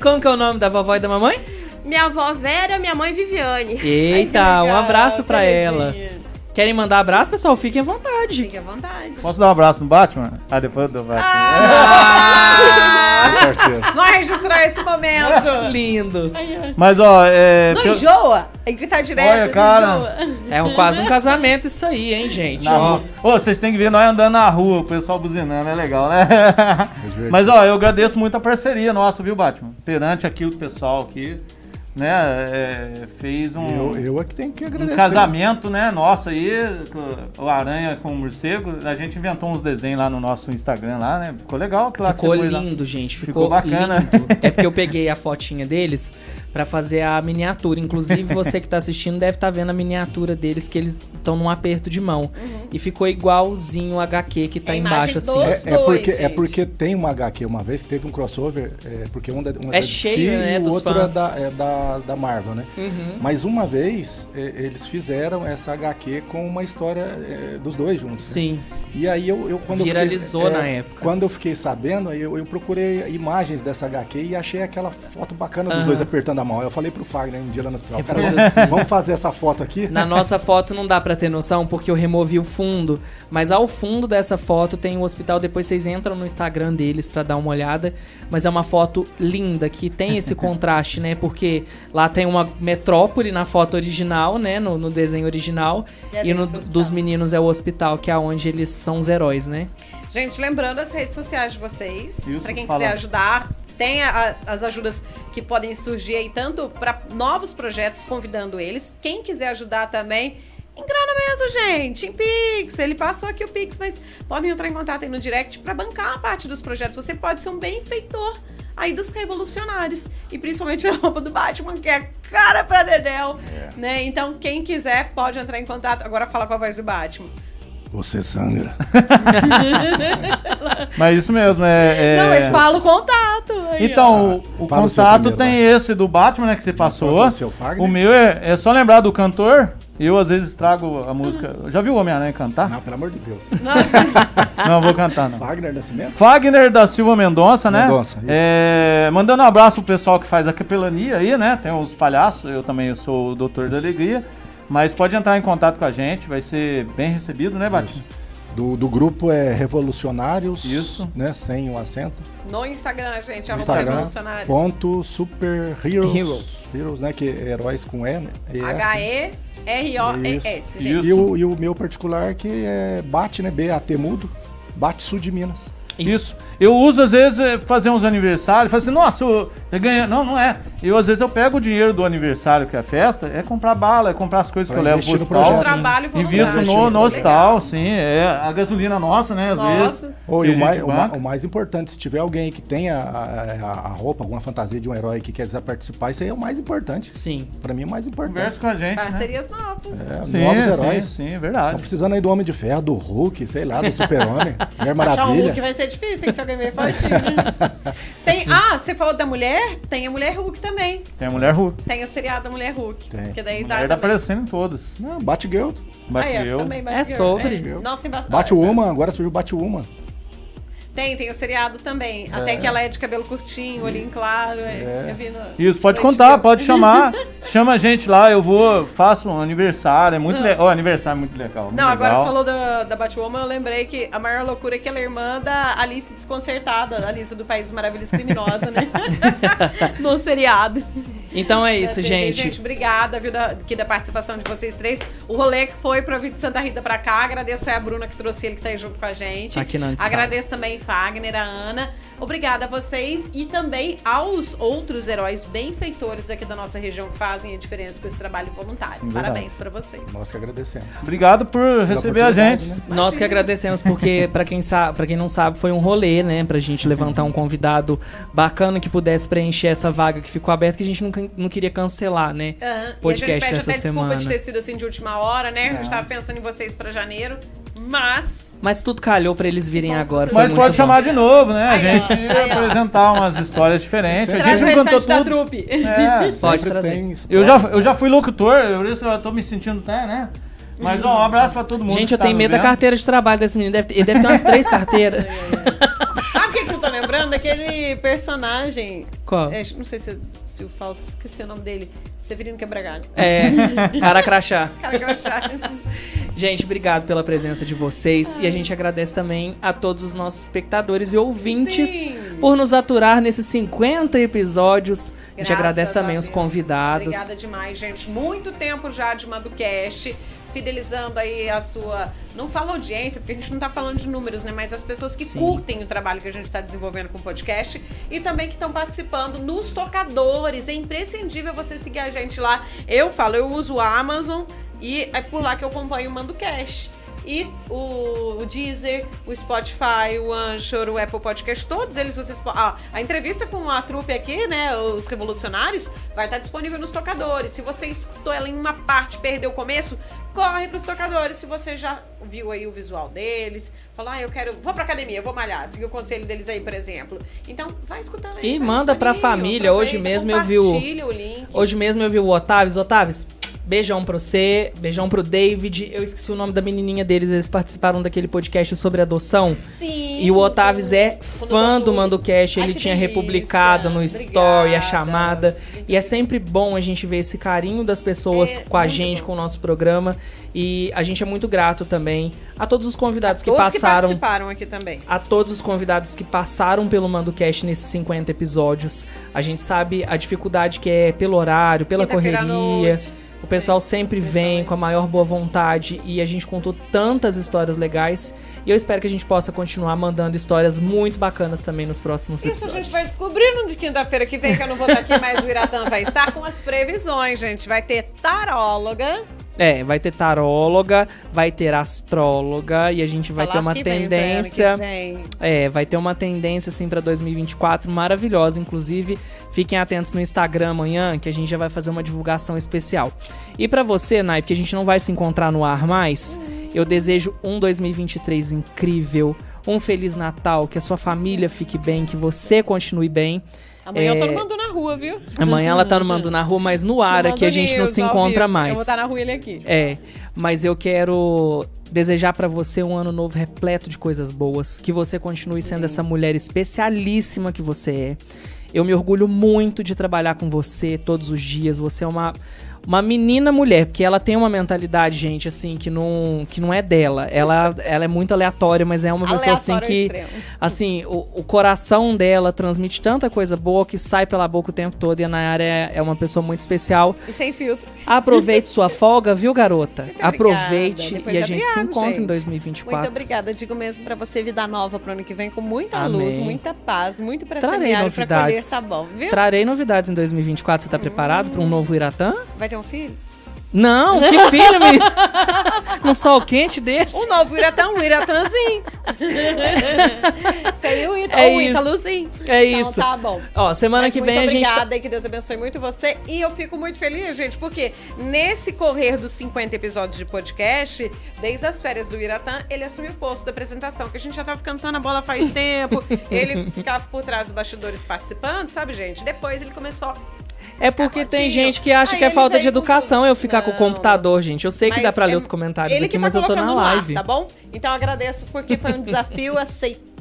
Como que é o nome da vovó e da mamãe? Minha avó Vera, minha mãe Viviane. Eita, um legal, abraço pra elas. Querem mandar abraço, pessoal? Fiquem à vontade. Fique à vontade. Posso dar um abraço no Batman? Ah, depois do Batman. Ah! Parceiro. Vamos registrar esse momento. Lindos. Mas, ó, é. Não pelo- enjoa? Aí que tá direto. Olha, cara. É um, quase um casamento isso aí, hein, gente? Na Ó. Ô, vocês têm que ver nós andando na rua, o pessoal buzinando, é legal, né? divertido. Mas, ó, eu agradeço muito a parceria nossa, viu, Batman? Perante aqui o pessoal aqui, né? é, fez um, Eu, eu é que tenho que um agradecer. casamento, né? Nossa aí, o Aranha com o Morcego. A gente inventou uns desenhos lá no nosso Instagram lá, né? Ficou legal, claro. Ficou pôs lá. lindo, gente. Ficou Ficou, bacana. lindo. É porque eu peguei a fotinha deles pra fazer a miniatura. Inclusive, você que tá assistindo deve estar vendo a miniatura deles, que eles estão num aperto de mão. E ficou igualzinho o HQ que tá É embaixo, assim. É, é porque, dois, é porque tem uma HQ uma vez que teve um crossover, é, porque um da, um É da cheio, né, e o outro fãs. é, da, é da, da Marvel, né? Uhum. Mas uma vez é, eles fizeram essa HQ com uma história é, dos dois juntos. né? Sim. E aí eu, eu quando eu Viralizou fiquei, na época. Quando eu fiquei sabendo, eu, eu procurei imagens dessa HQ e achei aquela foto bacana dos Aham. dois apertando a mão. Eu falei pro Fagner um dia lá no hospital, cara, Reproduzir. vamos, vamos fazer essa foto aqui? Na nossa foto não dá pra ter noção porque eu removi o fundo, mas ao fundo dessa foto tem o hospital. Depois vocês entram no Instagram deles pra dar uma olhada, mas é uma foto linda que tem esse contraste, né? Porque lá tem uma metrópole na foto original, né? No, no desenho original E é e no dos meninos é o hospital, que é onde eles são os heróis, né? Gente, lembrando as redes sociais de vocês, Isso, pra quem fala. quiser ajudar, tem a- a- as ajudas que podem surgir aí, tanto para novos projetos, convidando eles. Quem quiser ajudar também, engrana mesmo, gente, em Pix. Ele passou aqui o Pix, mas podem entrar em contato aí no direct pra bancar a parte dos projetos. Você pode ser um benfeitor aí dos revolucionários. E principalmente a roupa do Batman, que é cara pra Dedéu. Né? Então, quem quiser, pode entrar em contato. Agora fala com a voz do Batman. Você sangra. Mas isso mesmo, é. é- Não, mas fala o contato. aí, ó. Então, o, o o contato tem esse do Batman, né, que você passou. O? O meu é, é só lembrar do cantor. Eu, às vezes, trago a música. Já viu o Homem-Aranha cantar? Não, pelo amor de Deus. Não, vou cantar, não. Fagner Nascimento? Fagner da Silva Mendonça, né? Mendonça, isso. É, mandando um abraço pro pessoal que faz a capelania aí, né? Tem os palhaços, eu também sou o doutor da alegria. Mas pode entrar em contato com a gente, vai ser bem recebido, né, Batista? Do, do grupo é Revolucionários. Isso. Né, sem o acento. No Instagram, gente, arroba Instagram. revolucionários. Ponto Super Heroes. Heroes. Heroes, né? Que é heróis com E, né? E. H-E-R-O-E-S, gente. Isso. E o, e o meu particular que é Bate, né? B-A-T mudo. Bate Sul de Minas. Isso. Eu uso, às vezes, é, fazer uns aniversários, fazer assim, nossa, eu, eu ganhei. Não, não é. Eu, às vezes, eu pego o dinheiro do aniversário, que é a festa, é comprar bala, é comprar as coisas Pra que eu levo pro hospital. projeto. Trabalho voluntário. Invisto no, no Legal. hospital, sim. É a gasolina nossa, né? Às Nossa. vezes. Ou, que e a o, mais, o, ma- banca. o mais importante, se tiver alguém que tenha a, a- a roupa, alguma fantasia de um herói que quer participar, isso aí é o mais importante. Sim. Pra mim é o mais importante. Conversa com a gente. Né? Parcerias novas. É, Sim, novos sim, heróis. sim, é Tá verdade. precisando aí do Homem de Ferro, do Hulk, sei lá, do Super-Homem, Mulher Achar Maravilha. Hulk vai ser difícil, tem que alguém meio fortinho. tem, ah, você falou da mulher? Tem a Mulher Hulk também. Tem a mulher Hulk. Tem o seriado da Mulher Hulk. Tem. Que daí A dá. mulher tá também. aparecendo em todas. Não, Batgirl. Bate Ah, é, também É Batgirl. sobre. É. Nossa, tem bastante. Batwoman, agora surgiu Batwoman. Tem, tem o seriado também. Até que ela é de cabelo curtinho, olhinho claro. É. Vi no, Isso, pode contar, HBO. pode chamar. Chama a gente lá, eu vou, faço um aniversário. É muito legal. aniversário é muito legal. muito Não, agora legal. você falou da, da Batwoman, eu lembrei que a maior loucura é que ela é irmã da Alice Desconcertada, da Alice do País Maravilhas Criminosa, né? no seriado. Então é isso, gente. Gente, obrigada, viu, da, aqui da participação de vocês três. O rolê que foi pro Vídeo de Santa Rita pra cá. Agradeço aí a Bruna que trouxe ele, que tá aí junto com a gente. Aqui na. Agradeço também Fagner, a Ana. Obrigada a vocês e também aos outros heróis benfeitores aqui da nossa região que fazem a diferença com esse trabalho voluntário. Sim, Parabéns pra vocês. Nós que agradecemos. Obrigado por receber a gente. né? Nós que agradecemos, porque, pra quem, sabe, pra quem não sabe, foi um rolê, né? Pra gente levantar um convidado bacana que pudesse preencher essa vaga que ficou aberta, que a gente não, can- não queria cancelar, né? Aham. E a gente Podcast pede até desculpa semana. de ter sido assim de última hora, né? A gente tava pensando em vocês pra janeiro, mas. Mas tudo calhou pra eles virem Bom, agora. Mas pode bom. chamar de novo, né? A gente Aí, apresentar umas histórias diferentes. A gente o não cantou tudo. trupe. É. Pode trazer. Eu já, eu já fui locutor, por isso eu tô me sentindo até, né? Mas ó, um abraço pra todo mundo. Gente, eu tá tenho medo da carteira de trabalho desse menino. Deve ele deve ter umas três carteiras. Sabe o que, que eu tô lembrando? Daquele personagem. Qual? é, não sei se, se o falso. Esqueci o nome dele. Severino Quebragalho. É, cara crachá. Cara, achava. Gente, obrigado pela presença de vocês. E a gente agradece também a todos os nossos espectadores e ouvintes Sim. por nos aturar nesses 50 episódios. a gente Graças agradece também a os convidados. Obrigada demais, gente. Muito tempo já de Manducast, fidelizando aí a sua. Não fala audiência, porque a gente não tá falando de números, né? Mas as pessoas que Sim. curtem o trabalho que a gente tá desenvolvendo com o podcast e também que estão participando nos tocadores. É imprescindível você seguir a gente lá. Eu falo, eu uso o Amazon e é por lá que eu acompanho o Manducast. E o, o Deezer, o Spotify, o Anchor, o Apple Podcast, todos eles vocês ah, A entrevista com a trupe aqui, né? Os revolucionários, vai estar disponível nos tocadores. Se você escutou ela em uma parte, perdeu o começo, corre pros tocadores. Se você já viu aí o visual deles, falou, ah, eu quero. Vou pra academia, vou malhar, seguir o conselho deles aí, por exemplo. Então, vai escutando aí. E manda pra família. Hoje mesmo eu vi o- o link. Hoje mesmo eu vi o Otávio. Otávio, beijão pra você, beijão pro David. Eu esqueci o nome da menininha deles, eles participaram daquele podcast sobre adoção. Sim. E o Otávio é fã do. MandoCast, ele que tinha delícia. republicado no Obrigada. story a chamada. E é sempre bom a gente ver esse carinho das pessoas É, com a gente, bom. com o nosso programa. E a gente é muito grato também a todos os convidados que Todos passaram. que participaram aqui também. a todos os convidados que passaram pelo MandoCast nesses 50 episódios. A gente sabe a dificuldade que é pelo horário, pela Quinta-feira à correria. O pessoal sempre vem com a maior boa vontade e a gente contou tantas histórias legais. E eu espero que a gente possa continuar mandando histórias muito bacanas também nos próximos Isso a episódios. gente vai descobrir no de quinta-feira que vem, que eu não vou estar aqui, mas o Iratã vai estar com as previsões, gente. Vai ter taróloga. É, vai ter taróloga, vai ter astróloga e a gente vai Falar ter uma tendência. Vem. É, vai ter uma tendência assim pra 2024 maravilhosa, inclusive. Fiquem atentos no Instagram amanhã, que a gente já vai fazer uma divulgação especial. E pra você, Naipe, que a gente não vai se encontrar no ar mais, eu desejo um 2023 incrível, um feliz Natal, que a sua família fique bem, que você continue bem. Amanhã eu tô É, no Mandu na rua, viu? Amanhã ela tá no Mando na Rua, mas no ar aqui a Mando gente não se encontra vivo. mais. Eu vou estar na rua ele aqui. É, mas eu quero desejar pra você um ano novo repleto de coisas boas, que você continue sendo essa mulher especialíssima que você é. Eu me orgulho muito de trabalhar com você todos os dias. Você é uma uma menina mulher, porque ela tem uma mentalidade, gente, assim, que não, que não é dela. Ela, ela é muito aleatória, mas é uma pessoa assim que assim, o, o coração dela transmite tanta coisa boa que sai pela boca o tempo todo. E a Nayara é, é uma pessoa muito especial. E sem filtro. Aproveite sua folga, viu, garota? Muito Aproveite e a gente se encontra em gente. 2024. Muito obrigada. Digo mesmo pra você vida nova pro ano que vem com muita Amém. luz, muita paz, muito pra Trarei semear e pra colher, novidades. tá bom, viu? Trarei novidades em 2024. Você tá preparado Hum. para um novo Iratã? Vai ter um filho? Não, que filho, menino. Num sol quente desse. Um novo Iratã, um Iratãzinho. Sem o Ita, É o isso. Ítalozinho. É Então isso. tá bom. Ó, semana Mas que muito vem a gente. tá- obrigada e que Deus abençoe muito você. E eu fico muito feliz, gente, porque nesse correr dos 50 episódios de podcast, desde as férias do Iratã, ele assumiu o posto da apresentação, que a gente já tava cantando a bola faz tempo. ele ficava por trás dos bastidores participando, sabe, gente? Depois ele começou. É porque tem gente que acha Aí que é falta de educação eu ficar com o Não, computador, gente. Eu sei que Mas dá pra ler é os comentários ele aqui, que tá mas eu tô na no ar, live. tá bom? Então agradeço porque foi um desafio aceito.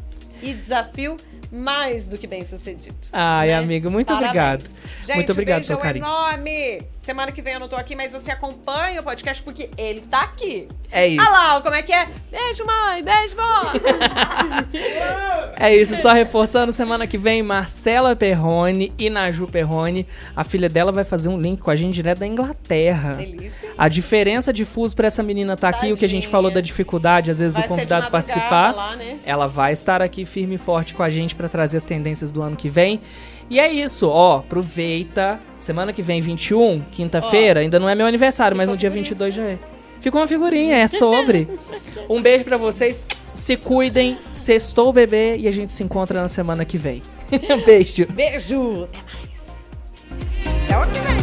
E desafio mais do que bem sucedido. Ai, né? amigo, muito Parabéns. obrigado. Gente, Muito obrigado beijão pelo carinho. enorme. Semana que vem eu não tô aqui, mas você acompanha o podcast porque ele tá aqui. É isso. Olha lá, como é que é? Beijo, mãe. Beijo, vó. É isso, só reforçando, semana que vem, Marcela Perrone e Naju Perrone. A filha dela vai fazer um link com a gente direto da Inglaterra. Delícia. A diferença de fuso pra essa menina estar aqui, o que a gente Tadinha. falou da dificuldade, às vezes, Vai do convidado participar. lá, né? Ela vai estar aqui firme e forte com a gente pra trazer as tendências do ano que vem. E é isso, ó, aproveita. Semana que vem, 21, quinta-feira, ainda não é meu aniversário, mas no dia 22 já é. Ficou uma figurinha, é sobre. um beijo para vocês, se cuidem, sextou o bebê e a gente se encontra na semana que vem. beijo. Beijo! Até mais! Até?